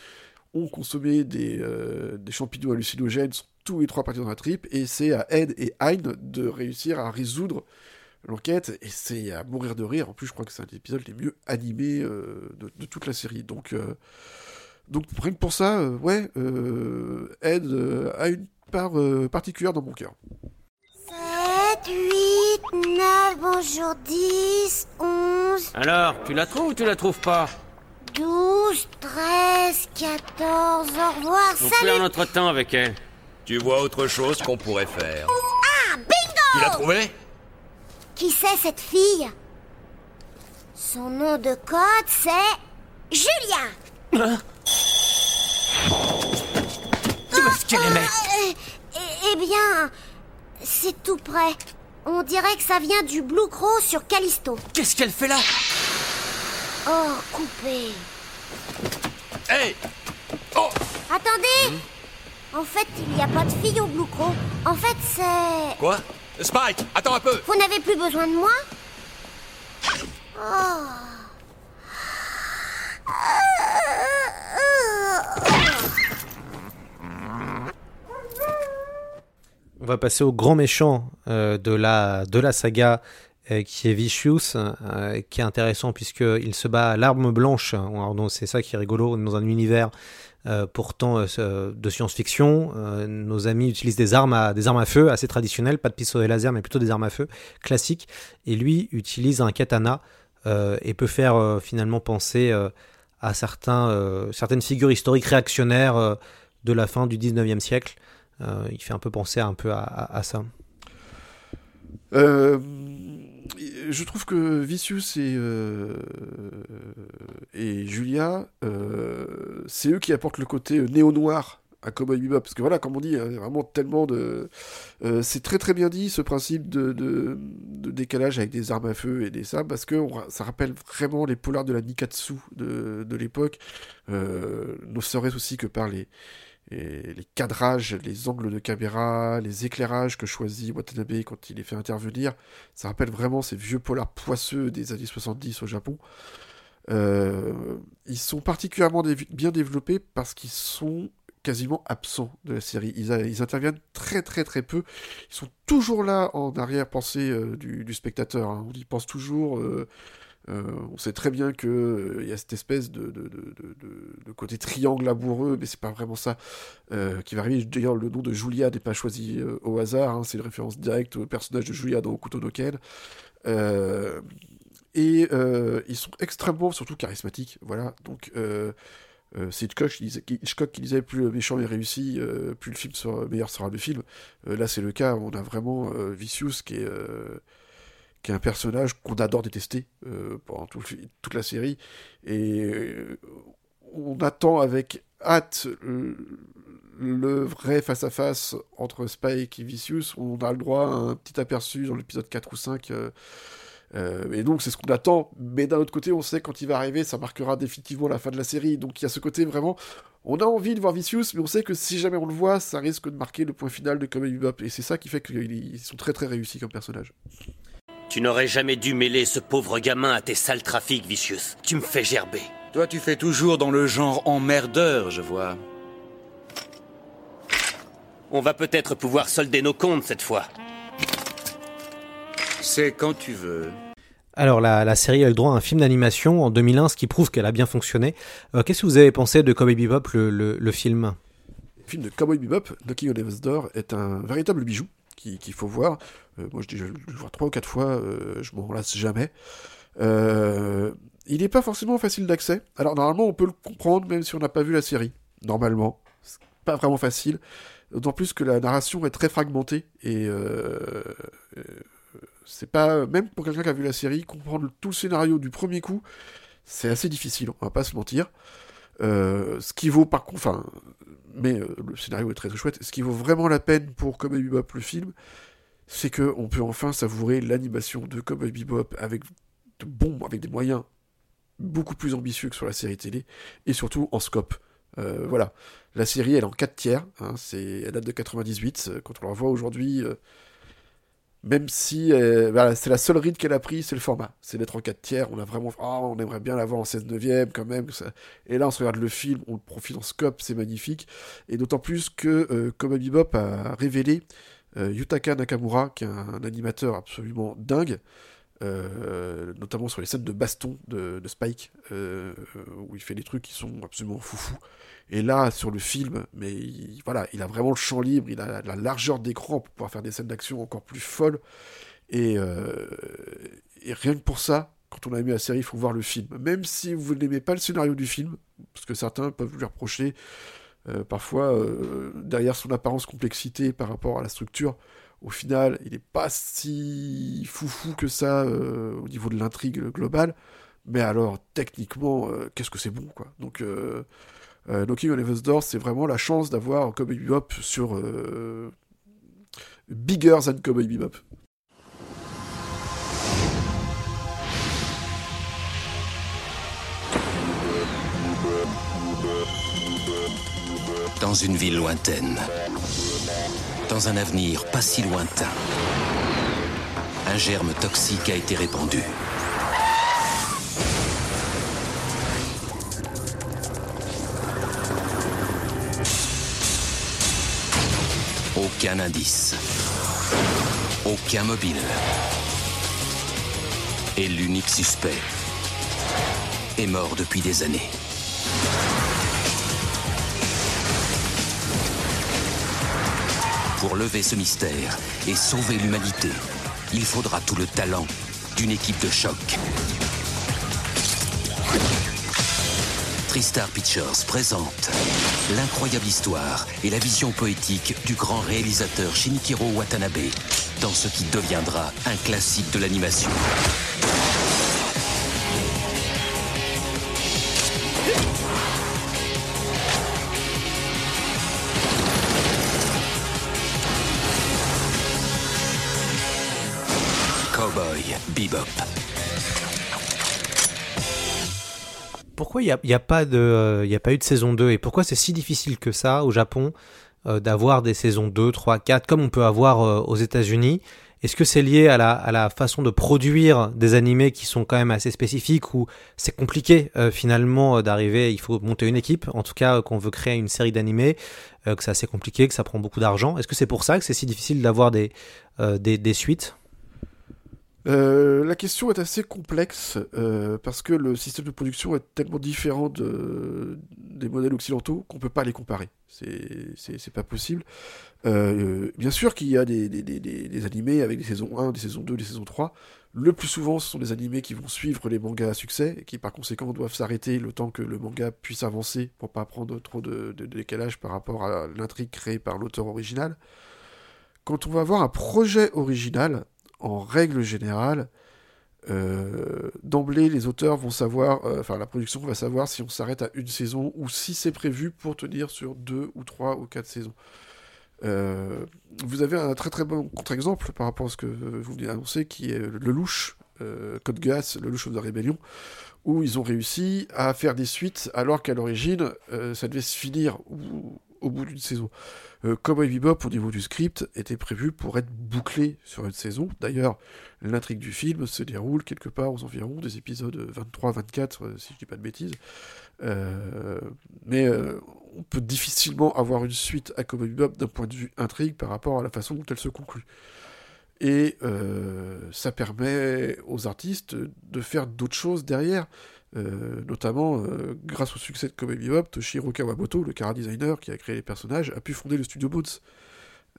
ont consommé des, champignons hallucinogènes, tous les trois partis dans la tripe, et c'est à Ed et Hein de réussir à résoudre l'enquête, et c'est à mourir de rire. En plus, je crois que c'est un des épisodes les mieux animés euh, de, de toute la série. Donc, euh, donc rien que pour ça, euh, ouais, euh, Ed euh, a une part euh, particulière dans mon cœur. 7, 8, 9, bonjour 10, 11, Alors, tu la trouves ou tu la trouves pas? 12, 13, 14, au revoir, On salut perd notre temps avec elle. Tu vois autre chose qu'on pourrait faire. Ah, bingo Tu l'as trouvé Qui c'est cette fille? Son nom de code, c'est... Julien Hein? Où est-ce qu'elle est, mec. Eh, bien, c'est tout près. On dirait que ça vient du Blue Crow sur Callisto. Qu'est-ce qu'elle fait là? Oh, coupé. Hey! Attendez! En fait, il n'y a pas de fille au Blue Crow. En fait, c'est... Quoi? Spike, attends un peu Vous n'avez plus besoin de moi? Oh. On va passer au grand méchant euh, de, la, de la saga euh, qui est Vicious, euh, qui est intéressant puisqu'il se bat à l'arme blanche. Alors, donc, c'est ça qui est rigolo dans un univers euh, pourtant euh, ce- de science-fiction. Euh, nos amis utilisent des armes, à, des armes à feu assez traditionnelles, pas de pistolet laser mais plutôt des armes à feu classiques. Et lui utilise un katana euh, et peut faire euh, finalement penser euh, à certains, euh, certaines figures historiques réactionnaires euh, de la fin du 19e siècle. Euh, il fait un peu penser un peu à, à- à ça. Euh, je trouve que Vicious et, euh, Julia, euh, c'est eux qui apportent le côté euh, néo-noir à Cowboy Bebop. Parce que voilà, comme on dit, hein, il y a vraiment tellement de... c'est très très bien dit ce principe de, décalage avec des armes à feu et des sabres, parce que ça rappelle vraiment les polars de la Nikatsu de, de l'époque. Ne serait-ce aussi que par les, les cadrages, les angles de caméra, les éclairages que choisit Watanabe quand il les fait intervenir, ça rappelle vraiment ces vieux polars poisseux des années 70 au Japon. Euh, ils sont particulièrement bien développés parce qu'ils sont quasiment absents de la série. Ils, interviennent très très très peu. Ils sont toujours là en arrière-pensée euh, du, du spectateur. hein. On y pense toujours. euh, Euh, on sait très bien que euh, y a cette espèce de, côté triangle amoureux, mais c'est pas vraiment ça euh, qui va arriver. D'ailleurs, le nom de Julia n'est pas choisi au hasard, hein, c'est une référence directe au personnage de Julia dans Couteau no Ken. Et ils sont extrêmement, surtout charismatiques, voilà. Donc c'est Hitchcock qui, disait, Hitchcock qui plus le méchant est réussi, plus le film sera meilleur sera le film. Là, c'est le cas. On a vraiment Vicious qui est qui est un personnage qu'on adore détester euh, pendant toute la série. Et euh, on attend avec hâte le, vrai face-à-face entre Spike et Vicious. On a le droit à un petit aperçu dans l'épisode 4 ou 5. Euh, euh, et donc c'est ce qu'on attend, mais d'un autre côté on sait quand il va arriver ça marquera définitivement la fin de la série, donc il y a ce côté vraiment, on a envie de voir Vicious, mais on sait que si jamais on le voit, ça risque de marquer le point final de Comedy Bebop, et c'est ça qui fait qu'ils sont très très réussis comme personnages. Tu n'aurais jamais dû mêler ce pauvre gamin à tes sales trafics, Vicious. Tu me fais gerber. Toi, tu fais toujours dans le genre emmerdeur, je vois. On va peut-être pouvoir solder nos comptes cette fois. C'est quand tu veux. Alors la, la, série a eu le droit à un film d'animation en 2001, ce qui prouve qu'elle a bien fonctionné. Euh, Qu'est-ce que vous avez pensé de Cowboy Bebop, le, le, le film? Le film de Cowboy Bebop, Knocking on Heaven's Door, est un véritable bijou qu'il qu faut voir. Euh, moi, je je le vois trois ou quatre fois, euh, je m'en lasse jamais. Euh, il n'est pas forcément facile d'accès. Alors normalement, on peut le comprendre même si on n'a pas vu la série. Normalement, c'est pas vraiment facile. D'autant plus que la narration est très fragmentée et c'est pas même pour quelqu'un qui a vu la série comprendre tout le scénario du premier coup, c'est assez difficile. On va pas se mentir. Ce qui vaut par contre, enfin, mais le scénario est très très chouette. Ce qui vaut vraiment la peine pour Cowboy Bebop le film, c'est que on peut enfin savourer l'animation de Cowboy Bebop avec de bons, avec des moyens beaucoup plus ambitieux que sur la série télé et surtout en scope. Euh, voilà, la série elle est en 4 tiers, hein, c'est elle date de 98. Quand on la revoit aujourd'hui, euh, même si euh, c'est la seule ride qu'elle a pris, c'est le format, c'est d'être en 4 tiers. On a vraiment, oh, on aimerait bien l'avoir en 16 neuvième quand même. Ça... Et là, on se regarde le film, on le profite en scope, c'est magnifique. Et d'autant plus que euh, Cowboy Bebop a révélé euh, Yutaka Nakamura, qui est un, animateur absolument dingue. Euh, notamment sur les scènes de baston de, Spike, euh, où il fait des trucs qui sont absolument foufous. Et là, sur le film, mais il, voilà, il a vraiment le champ libre, il a la largeur d'écran pour pouvoir faire des scènes d'action encore plus folles. Et, euh, et, rien que pour ça, quand on a aimé la série, il faut voir le film. Même si vous n'aimez pas le scénario du film, parce que certains peuvent lui reprocher euh, parfois euh, derrière son apparence complexité par rapport à la structure, au final, il n'est pas si foufou que ça euh, au niveau de l'intrigue globale. Mais alors, techniquement, qu'est-ce que c'est bon, quoi. Donc, Knocking on Heaven's Door, c'est vraiment la chance d'avoir Cowboy Bebop sur Bigger than Cowboy Bebop. Dans une ville lointaine, dans un avenir pas si lointain, un germe toxique a été répandu. Aucun indice. Aucun mobile. Et l'unique suspect est mort depuis des années. Pour lever ce mystère et sauver l'humanité, il faudra tout le talent d'une équipe de choc. Tristar Pictures présente l'incroyable histoire et la vision poétique du grand réalisateur Shinichiro Watanabe dans ce qui deviendra un classique de l'animation. Pourquoi il n'y a, euh, a pas eu de saison 2 et pourquoi c'est si difficile que ça au Japon euh, d'avoir des saisons 2, 3, 4 comme on peut avoir euh, aux États-Unis? Est-ce que c'est lié à la, façon de produire des animés qui sont quand même assez spécifiques ou c'est compliqué finalement d'arriver, il faut monter une équipe, en tout cas qu'on veut créer une série d'animés, que c'est assez compliqué, que ça prend beaucoup d'argent. Est-ce que c'est pour ça que c'est si difficile d'avoir des suites? Euh, la question est assez complexe euh, parce que le système de production est tellement différent de, des modèles occidentaux qu'on peut pas les comparer. C'est c'est pas possible. Euh, bien sûr qu'il y a des, des, des, des, animés avec des saisons 1, des saisons 2, des saisons 3. Le plus souvent, ce sont des animés qui vont suivre les mangas à succès et qui par conséquent doivent s'arrêter le temps que le manga puisse avancer pour pas prendre trop de, de décalage par rapport à l'intrigue créée par l'auteur original. Quand on va avoir un projet original, en règle générale, euh, d'emblée, les auteurs vont savoir, euh, enfin la production va savoir si on s'arrête à une saison ou si c'est prévu pour tenir sur deux ou trois ou quatre saisons. Euh, vous avez un très très bon contre-exemple par rapport à ce que vous venez d'annoncer, qui est le louche, Code Gas, le louche of the Rébellion, où ils ont réussi à faire des suites alors qu'à l'origine, ça devait se finir au bout d'une saison. Euh, Cowboy Bebop, au niveau du script, était prévu pour être bouclé sur une saison. D'ailleurs, l'intrigue du film se déroule quelque part aux environs des épisodes 23-24, euh, si je dis pas de bêtises. Euh, mais euh, on peut difficilement avoir une suite à Cowboy Bebop d'un point de vue intrigue par rapport à la façon dont elle se conclut. Et ça permet aux artistes de faire d'autres choses derrière. Euh, notamment euh, grâce au succès de Cowboy Bebop, Toshiro Kawamoto, le cara designer qui a créé les personnages, a pu fonder le studio Bones.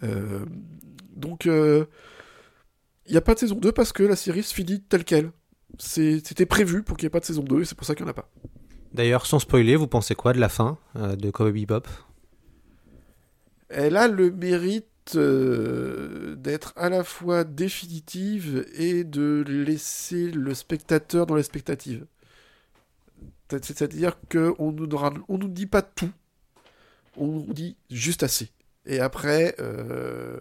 Euh, donc, il n'y a pas de saison 2 parce que la série se finit telle qu'elle. C'était prévu pour qu'il n'y ait pas de saison 2 et c'est pour ça qu'il n'y en a pas. D'ailleurs, sans spoiler, vous pensez quoi de la fin de Cowboy Bebop? Elle a le mérite d'être à la fois définitive et de laisser le spectateur dans l'expectative. C'est-à-dire qu'on on nous dit pas tout, on nous dit juste assez. Et après, euh,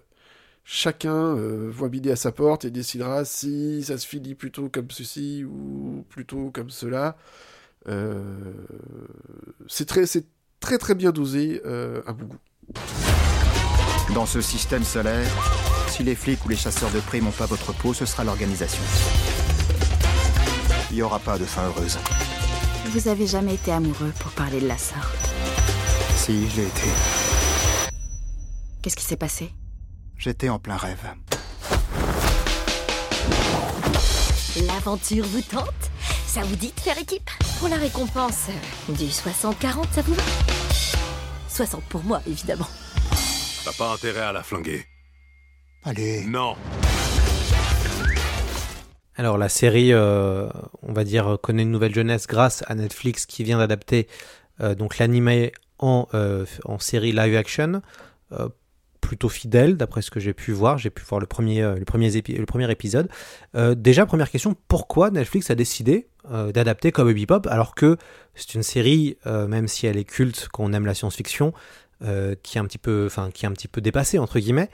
chacun euh, voit midi à sa porte et décidera si ça se finit plutôt comme ceci ou plutôt comme cela. Euh, c'est très, très bien dosé à mon goût. Dans ce système solaire, si les flics ou les chasseurs de prix n'ont pas votre peau, ce sera l'organisation. Il n'y aura pas de fin heureuse. Vous avez jamais été amoureux pour parler de la sorte Si, je l'ai été. Qu'est-ce qui s'est passé? J'étais en plein rêve. L'aventure vous tente? Ça vous dit de faire équipe? Pour la récompense du 60-40, ça vous va? 60 pour moi, évidemment. T'as pas intérêt à la flinguer. Allez. Non. Alors la série, euh, on va dire, connaît une nouvelle jeunesse grâce à Netflix qui vient d'adapter euh, donc l'anime en, euh, en série live action, euh, plutôt fidèle d'après ce que j'ai pu voir. J'ai pu voir le premier, euh, le premier, premier épisode. Euh, déjà première question, pourquoi Netflix a décidé d'adapter Cowboy Bebop alors que c'est une série, même si elle est culte, qu'on aime la science-fiction, qui est un petit peu, enfin qui est un petit peu dépassée entre guillemets.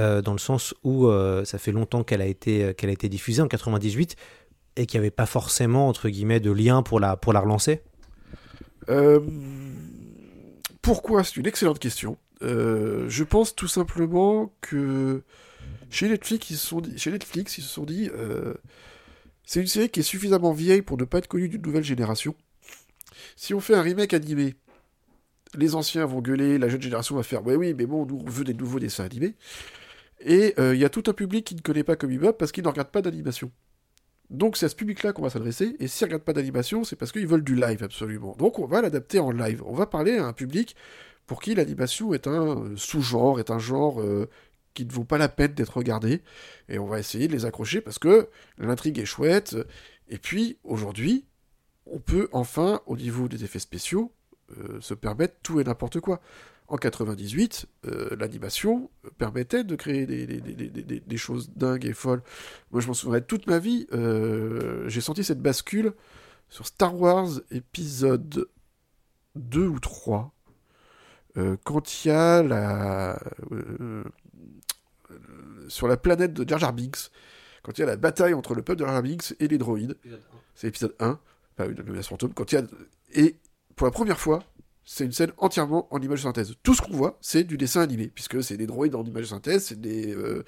Euh, dans le sens où euh, ça fait longtemps qu'elle a été qu'elle a été diffusée en 98 et qu'il n'y avait pas forcément entre guillemets de lien pour la pour la relancer. Euh, pourquoi? C'est une excellente question. je pense tout simplement que chez Netflix ils se sont dit, chez Netflix ils se sont dit c'est une série qui est suffisamment vieille pour ne pas être connue d'une nouvelle génération. Si on fait un remake animé les anciens vont gueuler, la jeune génération va faire ouais oui mais bon on veut des nouveaux dessins animés et il euh, y a tout un public qui ne connaît pas Cowboy parce qu'il ne regarde pas d'animation. Donc c'est à ce public-là qu'on va s'adresser, et s'ils ne regardent pas d'animation, c'est parce qu'ils veulent du live absolument. Donc on va l'adapter en live. On va parler à un public pour qui l'animation est un euh, sous-genre, est un genre euh, qui ne vaut pas la peine d'être regardé, et on va essayer de les accrocher parce que l'intrigue est chouette, et puis aujourd'hui, on peut enfin, au niveau des effets spéciaux, se permettre tout et n'importe quoi. En 98, euh, l'animation permettait de créer des, des, des, des, choses dingues et folles. Moi, je m'en souviendrai toute ma vie. Euh, j'ai senti cette bascule sur Star Wars épisode 2 ou 3. Euh, quand il y a la. Sur la planète de Jar Jar Binks, quand il y a la bataille entre le peuple de Jar Jar Binks et les droïdes. C'est l'épisode 1. Pas une fantôme. Quand il y a. Et pour la première fois, c'est une scène entièrement en image synthèse. Tout ce qu'on voit, c'est du dessin animé, puisque c'est des droïdes en image synthèse, c'est des, euh,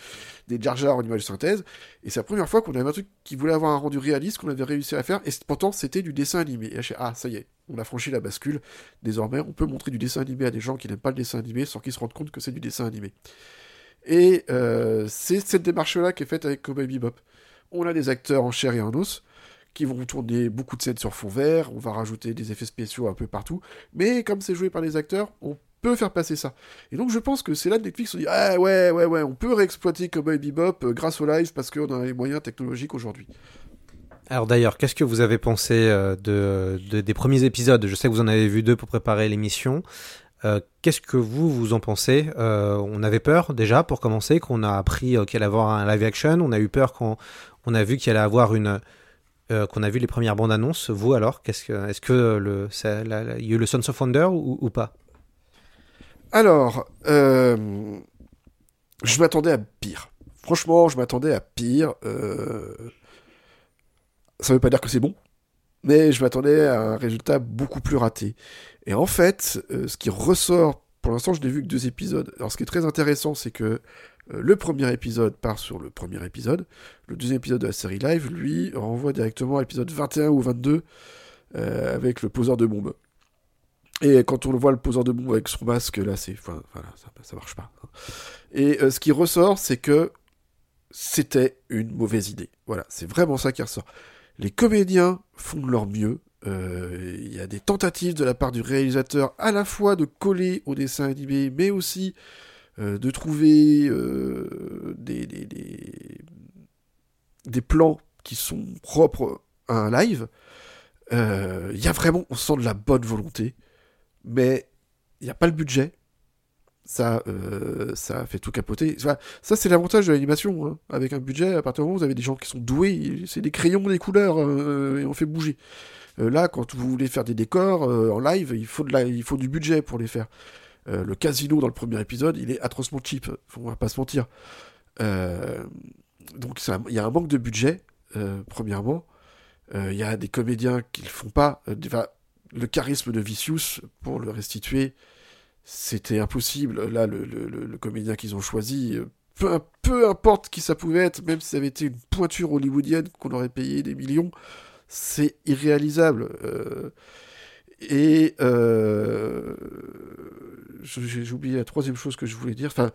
des Jar Jar en image synthèse, et c'est la première fois qu'on avait un truc qui voulait avoir un rendu réaliste, qu'on avait réussi à faire, et pourtant c'était du dessin animé. Et là, je ah, ça y est, on a franchi la bascule, désormais on peut montrer du dessin animé à des gens qui n'aiment pas le dessin animé sans qu'ils se rendent compte que c'est du dessin animé. Et euh, c'est cette démarche-là qui est faite avec Cowboy Bebop. on a des acteurs en chair et en os qui vont tourner beaucoup de scènes sur fond vert, on va rajouter des effets spéciaux un peu partout, mais comme c'est joué par les acteurs, on peut faire passer ça. Et donc je pense que c'est là que Netflix se dit ah ouais ouais ouais, on peut réexploiter Cowboy Bebop euh, grâce au live parce qu'on a les moyens technologiques aujourd'hui. Alors d'ailleurs, qu'est-ce que vous avez pensé euh, de, de- des premiers épisodes? Je sais que vous en avez vu deux pour préparer l'émission. Euh, qu'est-ce que vous, vous en pensez? On avait peur déjà pour commencer, qu'on a appris qu'il allait avoir un live action. On a eu peur quand on a vu qu'il allait avoir une... euh, qu'on a vu les premières bandes annonces. Vous alors, que, est-ce que le, la- la- il y a eu le Sons of Wonder ou, pas? Alors, euh, je m'attendais à pire. Franchement, je m'attendais à pire. euh, Ça veut pas dire que c'est bon, mais je m'attendais à un résultat beaucoup plus raté. Et en fait, ce qui ressort, pour l'instant, je n'ai vu que deux épisodes. Alors, ce qui est très intéressant, c'est que le premier épisode part sur le premier épisode. Le deuxième épisode de la série live, lui, renvoie directement à l'épisode 21 ou 22 euh, avec le poseur de bombes. Et quand on le voit le poseur de bombes avec son masque, là, c'est, voilà, ça, ça marche pas. Et euh, ce qui ressort, c'est que c'était une mauvaise idée. Voilà, c'est vraiment ça qui ressort. Les comédiens font de leur mieux. Euh, Il y a des tentatives de la part du réalisateur à la fois de coller au dessin animé, mais aussi euh, de trouver euh, des, des, des, plans qui sont propres à un live. Euh, Il y a vraiment, on sent de la bonne volonté, mais il n'y a pas le budget. Ça, euh, ça fait tout capoter. Ça, c'est l'avantage de l'animation. hein. Avec un budget, à partir du moment où vous avez des gens qui sont doués, c'est des crayons, des couleurs, euh, et on fait bouger. Euh, là, quand vous voulez faire des décors euh, en live, il faut, de la- il faut du budget pour les faire. Euh, le casino dans le premier épisode, il est atrocement cheap, on va pas se mentir. Euh, donc il y a un manque de budget, euh, premièrement. Il y a des comédiens qui le font pas. Le charisme de Vicious, pour le restituer, c'était impossible. Là, le, comédien qu'ils ont choisi, peu, importe qui ça pouvait être, même si ça avait été une pointure hollywoodienne qu'on aurait payé des millions, c'est irréalisable. Et j'ai oublié la troisième chose que je voulais dire. Enfin,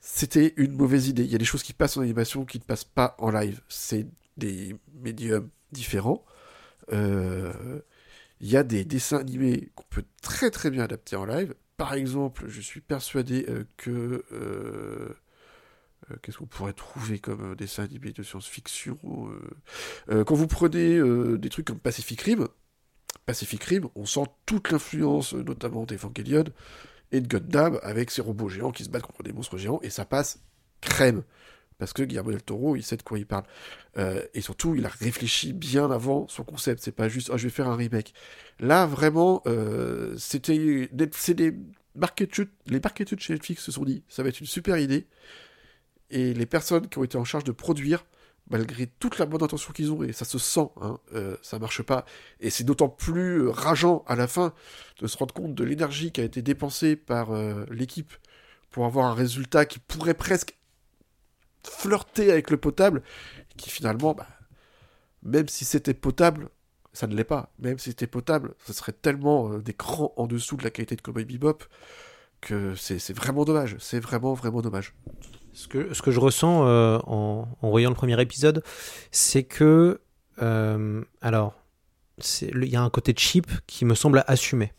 c'était une mauvaise idée. Il y a des choses qui passent en animation qui ne passent pas en live. C'est des médiums différents. Euh, Il y a des dessins animés qu'on peut très très bien adapter en live. Par exemple, je suis persuadé euh, que... euh, Qu'est-ce qu'on pourrait trouver comme dessin animé de science-fiction Quand vous prenez des trucs comme Pacific Rim, Pacific Rim, on sent toute l'influence, notamment d'Evangelion et de Gundam, avec ces robots géants qui se battent contre des monstres géants, et ça passe crème. Parce que Guillermo del Toro, il sait de quoi il parle. Euh, et surtout, il a réfléchi bien avant son concept. C'est pas juste, oh, je vais faire un remake. Là, vraiment, euh, c'était, c'est des marketeurs, les marketeurs de chez Netflix se sont dit, ça va être une super idée. Et les personnes qui ont été en charge de produire, malgré toute la bonne intention qu'ils ont, et ça se sent, hein, euh, ça marche pas. Et c'est d'autant plus euh, rageant à la fin de se rendre compte de l'énergie qui a été dépensée par euh, l'équipe pour avoir un résultat qui pourrait presque flirter avec le potable, qui finalement, bah, même si c'était potable, ça ne l'est pas. Même si c'était potable, ce serait tellement des crans en dessous de la qualité de Cowboy Bebop que c'est vraiment dommage. C'est vraiment, vraiment dommage. Ce que, ce que je ressens euh, en, en voyant le premier épisode, c'est que. euh, alors, il y a un côté cheap qui me semble assumé.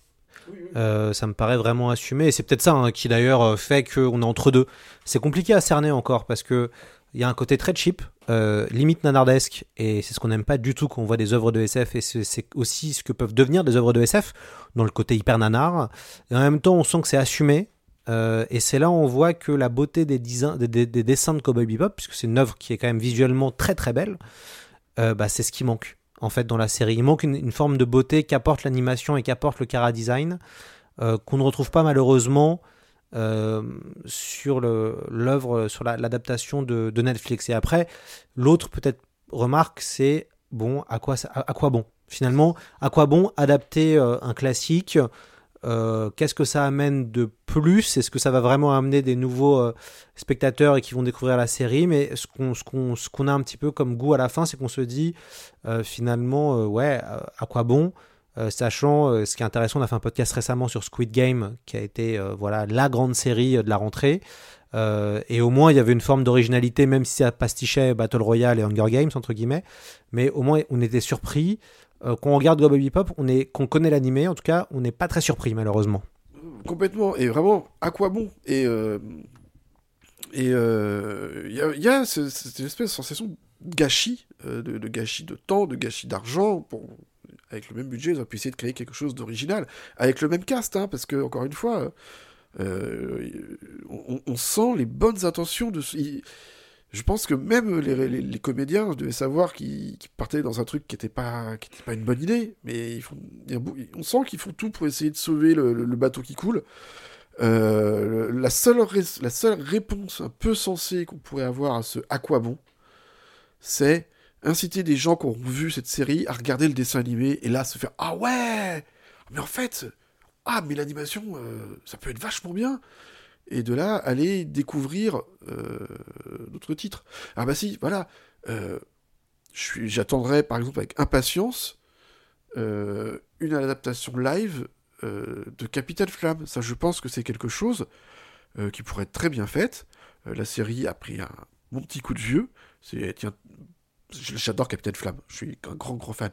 Euh, ça me paraît vraiment assumé. Et c'est peut-être ça hein, qui d'ailleurs fait qu'on est entre deux. C'est compliqué à cerner encore parce que il y a un côté très cheap, euh, limite nanardesque, et c'est ce qu'on n'aime pas du tout quand on voit des œuvres de SF, et c'est c'est aussi ce que peuvent devenir des œuvres de SF, dans le côté hyper nanar. Et en même temps, on sent que c'est assumé, euh, et c'est là où on voit que la beauté des, des, des- des dessins de Cowboy Bebop, puisque c'est une œuvre qui est quand même visuellement très très belle, euh, bah, c'est ce qui manque en fait dans la série. Il manque une, forme de beauté qu'apporte l'animation et qu'apporte le cara design, euh, qu'on ne retrouve pas malheureusement sur l'œuvre, sur la- l'adaptation de, Netflix. Et après, l'autre peut-être remarque, c'est bon, à quoi, à, quoi bon? Finalement, à quoi bon adapter un classique euh, Qu'est-ce que ça amène de plus? Est-ce que ça va vraiment amener des nouveaux euh, spectateurs et qui vont découvrir la série? Mais ce qu'on a un petit peu comme goût à la fin, c'est qu'on se dit euh, finalement, ouais, à quoi bon? Sachant, ce qui est intéressant, on a fait un podcast récemment sur Squid Game, qui a été voilà la grande série de la rentrée. Et au moins, il y avait une forme d'originalité, même si ça pastichait Battle Royale et Hunger Games, entre guillemets. Mais au moins, on était surpris. Euh, quand on regarde Baby Pop, on est, qu'on connaît l'animé, en tout cas, on n'est pas très surpris, malheureusement. Complètement. Et vraiment, à quoi bon? Et euh, et il y a, y a ce- cette espèce de sensation de gâchis, euh, de, gâchis de temps, de gâchis d'argent. Pour... Avec le même budget, ils auraient pu essayer de créer quelque chose d'original. Avec le même cast, hein, parce que, encore une fois, euh, on, sent les bonnes intentions de. il- Je pense que même les, les- les comédiens savoir qu'ils partaient dans un truc qui n'était pas, pas une bonne idée, mais on sent qu'ils font tout pour essayer de sauver le, bateau qui coule. Euh, la, seule réponse un peu sensée qu'on pourrait avoir à ce à quoi bon, c'est inciter des gens qui ont vu cette série à regarder le dessin animé et là se faire Ah ouais! Mais en fait, ah, mais l'animation, euh, ça peut être vachement bien! Et de là aller découvrir d'autres titres. Ah bah si, voilà. euh, J'attendrai par exemple avec impatience euh, une adaptation live euh, de Capital Flamme. Ça, je pense que c'est quelque chose euh, qui pourrait être très bien faite. Euh, la série a pris un bon petit coup de vieux. J'adore Capitaine Flamme, je suis un grand grand fan,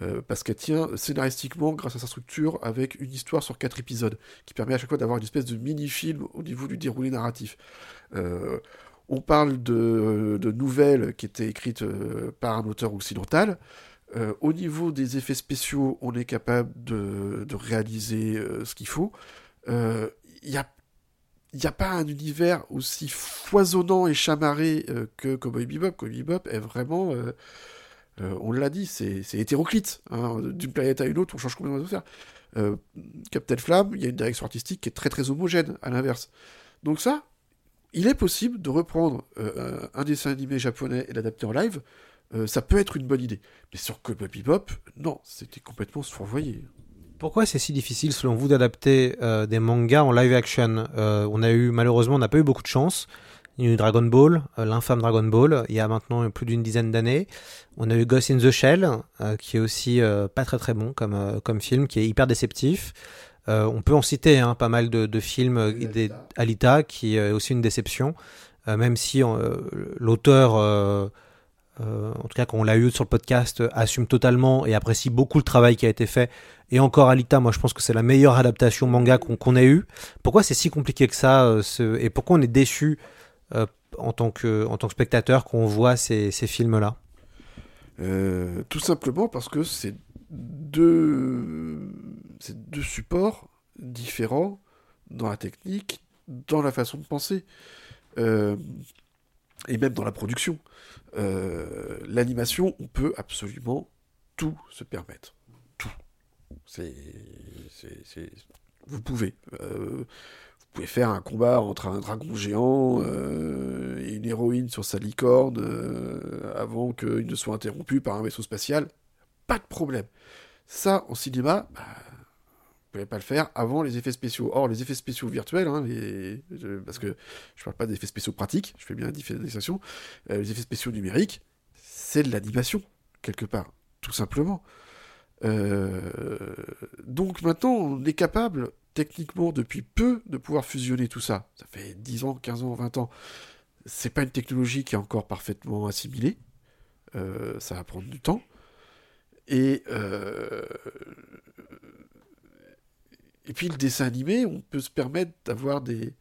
euh, parce qu'elle tient scénaristiquement grâce à sa structure avec une histoire sur quatre épisodes, qui permet à chaque fois d'avoir une espèce de mini-film au niveau du déroulé narratif. Euh, on parle de, nouvelles qui étaient écrites euh, par un auteur occidental. Euh, au niveau des effets spéciaux, on est capable de, réaliser ce qu'il faut. Il y a n'y a pas un univers aussi foisonnant et chamarré que Cowboy Bebop. Cowboy Bebop est vraiment, on l'a dit, c'est hétéroclite. hein. D'une planète à une autre, on change complètement de faire. Captain Flamme, il y a une direction artistique qui est très très homogène, à l'inverse. Donc ça, il est possible de reprendre euh, un dessin animé japonais et l'adapter en live. Euh, ça peut être une bonne idée. Mais sur Cowboy Bebop, non, c'était complètement survoyé. Pourquoi c'est si difficile, selon vous, d'adapter euh, des mangas en live action? On a eu, malheureusement, on n'a pas eu beaucoup de chance. Il y a eu Dragon Ball, l'infâme Dragon Ball, il y a maintenant plus d'une dizaine d'années. On a eu Ghost in the Shell, qui est aussi pas très très bon comme, comme film, qui est hyper déceptif. Euh, on peut en citer hein, pas mal de, de films, euh, des, Alita, qui est aussi une déception, euh, même si euh, l'auteur, euh, euh, en tout cas quand on l'a eu sur le podcast, euh, assume totalement et apprécie beaucoup le travail qui a été fait. Et encore Alita, moi je pense que c'est la meilleure adaptation manga qu'on qu'on ait eue. Pourquoi c'est si compliqué que ça euh, ce- Et pourquoi on est déçu euh, en, tant que, en tant que spectateur quand on voit ces, ces films-là? Euh, tout simplement parce que c'est deux, c'est deux supports différents dans la technique, dans la façon de penser, euh, et même dans la production. Euh, L'animation, on peut absolument tout se permettre. Tout. Vous pouvez. Euh, vous pouvez faire un combat entre un dragon géant et une héroïne sur sa licorne avant qu'il ne soit interrompu par un vaisseau spatial. Pas de problème. Ça, en cinéma, bah, pas le faire avant les effets spéciaux. Or, les effets spéciaux virtuels, hein, parce que je parle pas d'effets spéciaux pratiques, je fais bien la différenciation, euh, les effets spéciaux numériques, c'est de l'animation, quelque part, tout simplement. Euh, donc maintenant, on est capable, techniquement, depuis peu, de pouvoir fusionner tout ça. Ça fait 10 ans, 15 ans, 20 ans. C'est pas une technologie qui est encore parfaitement assimilée. Euh, ça va prendre du temps. Et, et puis le dessin animé, on peut se permettre d'avoir des,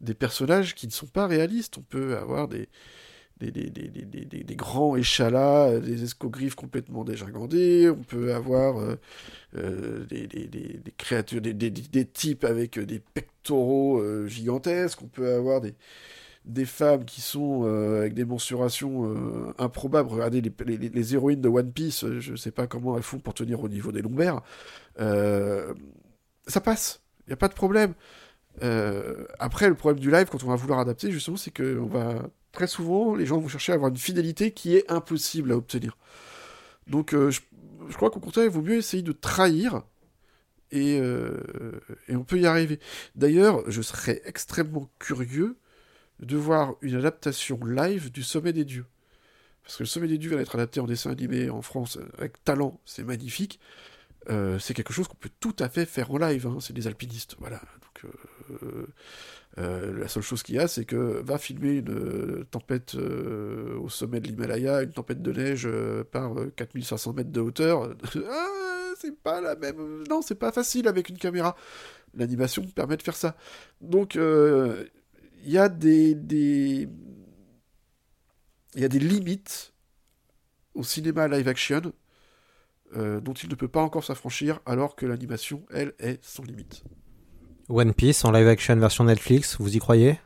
des personnages qui ne sont pas réalistes. On peut avoir des, des, des, des, des, grands échalas, des escogriffes complètement dégingandés. On peut avoir euh, euh, des, créatures, des, types avec des pectoraux euh, gigantesques. On peut avoir des, femmes qui sont euh, avec des mensurations euh, improbables. Regardez les, les, les héroïnes de One Piece, euh, je ne sais pas comment elles font pour tenir au niveau des lombaires. Ça passe, il n'y a pas de problème. Euh, après, le problème du live, quand on va vouloir adapter, justement, c'est que on va très souvent, les gens vont chercher à avoir une fidélité qui est impossible à obtenir. Donc, euh, je, je crois qu'au contraire, il vaut mieux essayer de trahir. Et, euh, et on peut y arriver. D'ailleurs, je serais extrêmement curieux de voir une adaptation live du Sommet des Dieux. Parce que le Sommet des Dieux va être adapté en dessin animé en France avec talent, c'est magnifique. Euh, c'est quelque chose qu'on peut tout à fait faire en live. Hein. C'est des alpinistes, voilà. Donc, euh, euh, la seule chose qu'il y a, c'est que va filmer une tempête au sommet de l'Himalaya, une tempête de neige par 4500 mètres de hauteur. ah, c'est pas la même. Non, c'est pas facile avec une caméra. L'animation permet de faire ça. Donc, il y a des. Il y a des limites au cinéma live action euh, dont il ne peut pas encore s'affranchir, alors que l'animation, elle, est sans limite. One Piece en live action version Netflix, vous y croyez?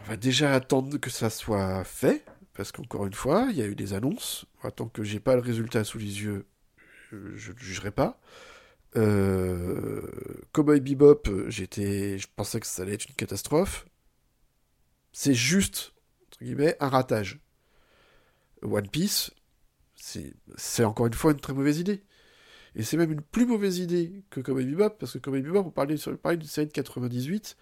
On va déjà attendre que ça soit fait, parce qu'encore une fois, il y a eu des annonces. Tant que j'ai pas le résultat sous les yeux, je ne jugerai pas. Euh, Cowboy Bebop, j'étais, je pensais que ça allait être une catastrophe. C'est juste, entre guillemets, un ratage. One Piece, c'est encore une fois une très mauvaise idée. Et c'est même une plus mauvaise idée que Cowboy Bebop, parce que Cowboy Bebop, on parlait, d'une série de 98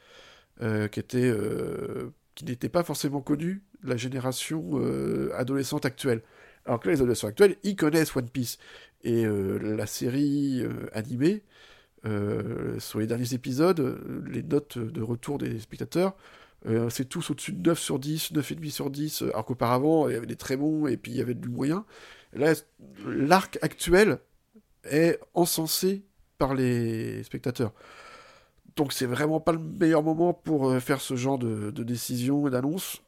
euh, qui était euh, qui n'était pas forcément connue de la génération euh, adolescente actuelle. Alors que là, les adolescents actuels, ils connaissent One Piece. Et la série animée, sur les derniers épisodes, les notes de retour des spectateurs, c'est tous au-dessus de 9 sur 10, 9,5 sur 10, alors qu'auparavant, il y avait des très bons et puis il y avait du moyen. L'arc actuel est encensé par les spectateurs. Donc c'est vraiment pas le meilleur moment pour euh, faire ce genre de, décision et d'annonce.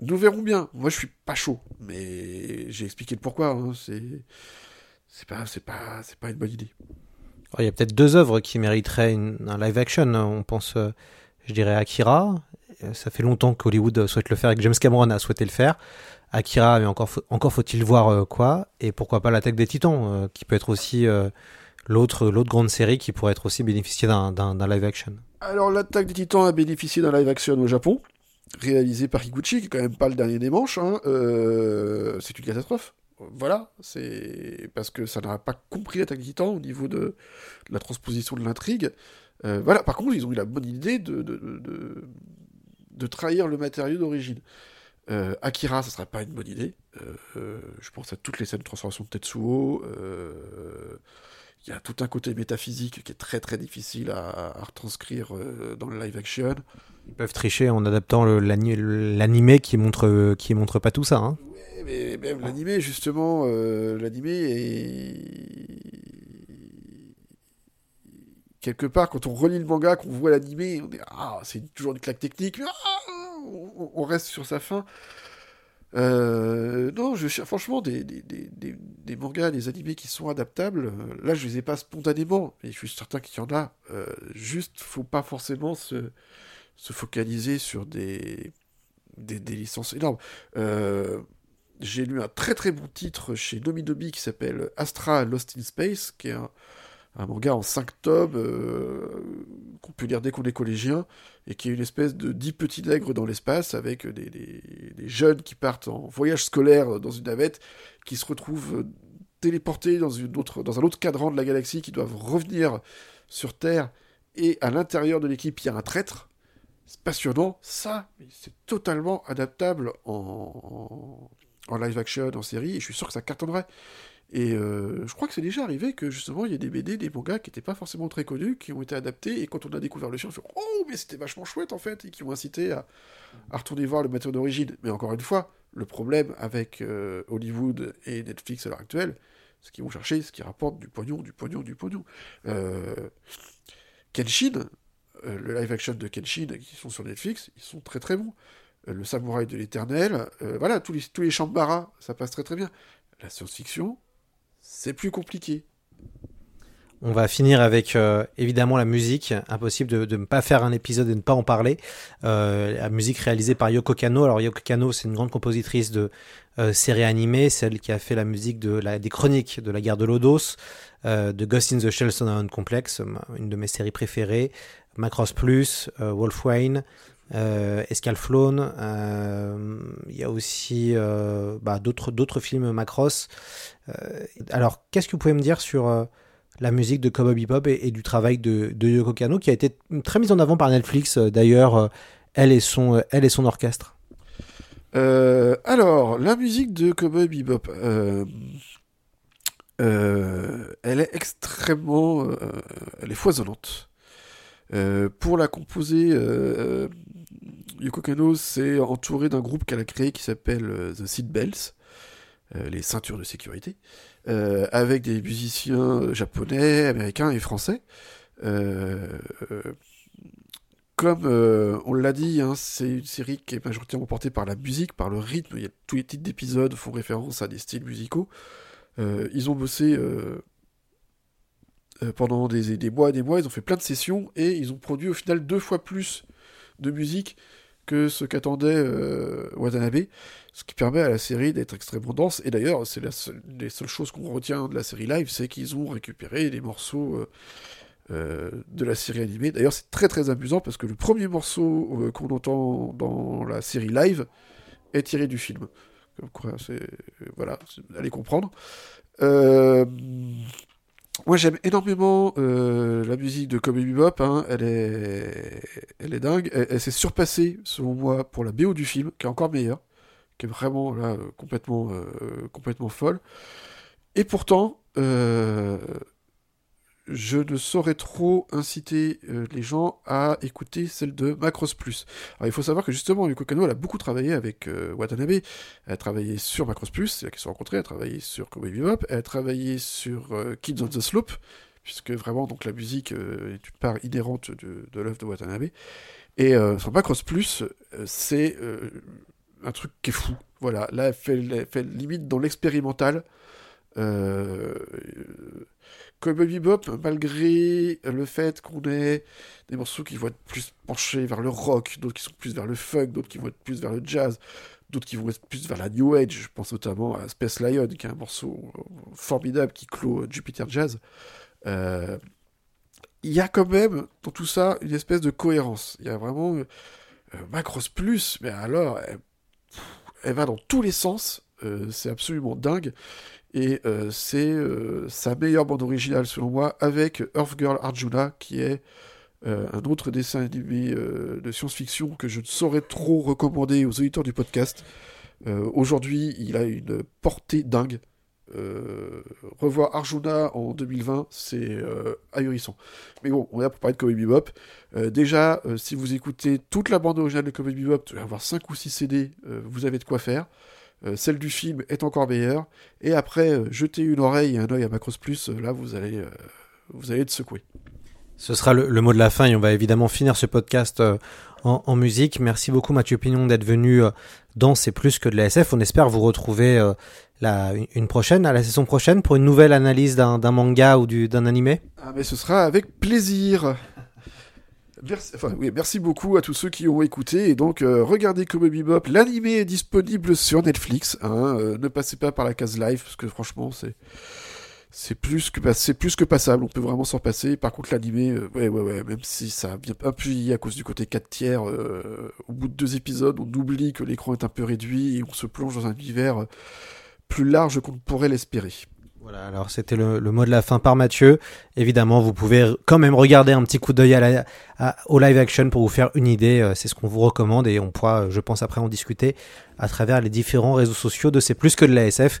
Nous verrons bien. Moi, je suis pas chaud, mais j'ai expliqué le pourquoi. Hein. C'est pas c'est pas c'est pas une bonne idée. Il y a peut-être deux œuvres qui mériteraient un live action. On pense, euh, je dirais, Akira. Ça fait longtemps qu'Hollywood souhaite le faire et que James Cameron a souhaité le faire. Akira, mais encore, faut-il voir euh, quoi, et pourquoi pas l'attaque des titans, euh, qui peut être aussi euh, l'autre, grande série qui pourrait être aussi bénéficier d'un, live action. Alors l'attaque des titans a bénéficié d'un live action au Japon, réalisé par Higuchi, qui est quand même pas le dernier des manches, hein. c'est une catastrophe. Voilà, c'est parce que ça n'aura pas compris l'attaque des titans au niveau de, la transposition de l'intrigue. voilà, par contre, ils ont eu la bonne idée de trahir le matériau d'origine. Euh, Akira, ça serait pas une bonne idée. Euh, euh, je pense à toutes les scènes de transformation de Tetsuo. Il y a tout un côté métaphysique qui est très très difficile à, retranscrire dans le live action. Ils peuvent tricher en adaptant l'animé qui montre qui montre pas tout ça. Hein. mais même l'animé, justement, l'animé est quelque part, quand on relit le manga, qu'on voit l'animé, on est ah, c'est toujours une claque technique. Ah, on, reste sur sa fin. Euh, non, je franchement des, des, des, des, mangas, des animés qui sont adaptables. Euh, là, je les ai pas spontanément, mais je suis certain qu'il y en a. Euh, juste, faut pas forcément se, se focaliser sur des, des, licences énormes. J'ai lu un très très bon titre chez Domi qui s'appelle Astra Lost in Space, qui est un, un manga en 5 tomes euh, qu'on peut lire dès qu'on est collégien et qui est une espèce de 10 petits nègres dans l'espace avec des, jeunes qui partent en voyage scolaire dans une navette qui se retrouvent téléportés dans, un autre cadran de la galaxie qui doivent revenir sur Terre et à l'intérieur de l'équipe il y a un traître. C'est passionnant, ça, c'est totalement adaptable en, live action, en série, et je suis sûr que ça cartonnerait. Et euh, je crois que c'est déjà arrivé que justement il y a des BD, des mangas qui n'étaient pas forcément très connus, qui ont été adaptés, et quand on a découvert le chien, on fait Oh, mais c'était vachement chouette en fait, et qui ont incité à, retourner voir le matériau d'origine. Mais encore une fois, le problème avec euh, Hollywood et Netflix à l'heure actuelle, c'est qu'ils vont chercher ce qui rapporte du pognon, du pognon, du pognon. Euh, Kenshin, le live action de Kenshin qui sont sur Netflix, ils sont très très bons. le Samouraï de l'Éternel, voilà, tous les, tous les Shambara, ça passe très très bien. La science-fiction, c'est plus compliqué. On va finir avec euh, évidemment la musique. Impossible de, ne pas faire un épisode et ne pas en parler. Euh, la musique réalisée par Yoko Kano. Alors Yoko Kano, c'est une grande compositrice de euh, séries animées, celle qui a fait la musique de la, des chroniques de la guerre de Lodos, de Ghost in the Shell Sound Complex, une de mes séries préférées, Macross Plus, Wolf Wayne, euh, Escalflone, il y a aussi bah, d'autres films Macross. Euh, alors, qu'est-ce que vous pouvez me dire sur la musique de Cowboy Bebop et, du travail de, de, Yoko Kano, qui a été très mise en avant par Netflix, d'ailleurs, elle, et son, elle et son orchestre? Alors, la musique de Cowboy Bebop. Euh, elle est extrêmement, euh, elle est foisonnante. Euh, pour la composer, euh, Yoko Kano s'est entouré d'un groupe qu'elle a créé qui s'appelle euh, The Seat Bells, euh, les ceintures de sécurité, euh, avec des musiciens japonais, américains et français. Euh, euh, comme euh, on l'a dit, hein, c'est une série qui est majoritairement portée par la musique, par le rythme. Il y a, tous les titres d'épisodes font référence à des styles musicaux. Euh, ils ont bossé euh, euh, pendant des, mois et des mois, ils ont fait plein de sessions et ils ont produit au final deux fois plus de musique que ce qu'attendait euh, Watanabe, ce qui permet à la série d'être extrêmement dense. Et d'ailleurs, c'est la seule- les seules choses qu'on retient de la série live, c'est qu'ils ont récupéré les morceaux euh, euh, de la série animée. D'ailleurs, c'est très très amusant parce que le premier morceau euh, qu'on entend dans la série live est tiré du film. Comme quoi, c'est voilà, allez comprendre. Moi, j'aime énormément la musique de Cowboy Bebop. hein. Elle est, elle est dingue. Elle s'est surpassée, selon moi, pour la BO du film, qui est encore meilleure, qui est vraiment là euh, complètement, euh, complètement folle. Et pourtant, euh, je ne saurais trop inciter les gens à écouter celle de Macross Plus. Alors il faut savoir que justement, Yoko Kanno, elle a beaucoup travaillé avec Watanabe. Elle a travaillé sur Macross Plus, c'est là qu'ils se sont rencontrés. Elle a travaillé sur Cowboy Bebop. Elle a travaillé sur Kids on the Slope, puisque vraiment donc la musique est une part inhérente de, l'œuvre de Watanabe. Et sur Macross Plus, c'est un truc qui est fou. Voilà, là, elle fait, limite dans l'expérimental. Euh, Cowboy Bebop, malgré le fait qu'on ait des morceaux qui vont être plus penchés vers le rock, d'autres qui sont plus vers le funk, d'autres qui vont être plus vers le jazz, d'autres qui vont être plus vers la new age, je pense notamment à Space Lion, qui est un morceau euh, formidable qui clôt Jupiter Jazz. Euh, il y a quand même dans tout ça une espèce de cohérence. Il y a vraiment euh, Macross Plus, mais alors elle, va dans tous les sens. Euh, c'est absolument dingue. Et euh, c'est euh, sa meilleure bande originale selon moi, avec Earth Girl Arjuna, qui est un autre dessin animé de science-fiction que je ne saurais trop recommander aux auditeurs du podcast. Aujourd'hui, il a une portée dingue. Euh, revoir Arjuna en 2020, c'est euh, ahurissant. Mais bon, on est là pour parler de Cowboy Bebop. Euh, déjà, si vous écoutez toute la bande originale de Cowboy Bebop, vous allez avoir 5 ou 6 CD, vous avez de quoi faire. Celle du film est encore meilleure. Et après, jetez une oreille et un œil à Macross Plus, là, vous allez, vous allez être secoué. Ce sera le, le mot de la fin et on va évidemment finir ce podcast en, musique. Merci beaucoup Mathieu Pignon d'être venu euh, dans C'est plus que de la SF. On espère vous retrouver euh, une- prochaine, à la saison prochaine, pour une nouvelle analyse d'un manga ou du- d'un animé. Ah, mais ce sera avec plaisir. Merci, enfin, oui, merci beaucoup à tous ceux qui ont écouté. Et donc, euh, regardez Cowboy Bebop. L'animé est disponible sur Netflix. hein. Ne passez pas par la case live, parce que franchement, c'est. C'est plus que c'est plus que passable, on peut vraiment s'en passer. Par contre, l'animé, euh, ouais, ouais, ouais, même si ça a bien un peu vieilli à cause du côté 4 tiers, euh, au bout de deux épisodes, on oublie que l'écran est un peu réduit et on se plonge dans un univers euh, plus large qu'on ne pourrait l'espérer. Voilà, alors c'était le, mot de la fin par Mathieu. Évidemment, vous pouvez quand même regarder un petit coup d'œil au live action pour vous faire une idée. C'est ce qu'on vous recommande et on pourra, je pense, après en discuter à travers les différents réseaux sociaux de C'est plus que de la SF.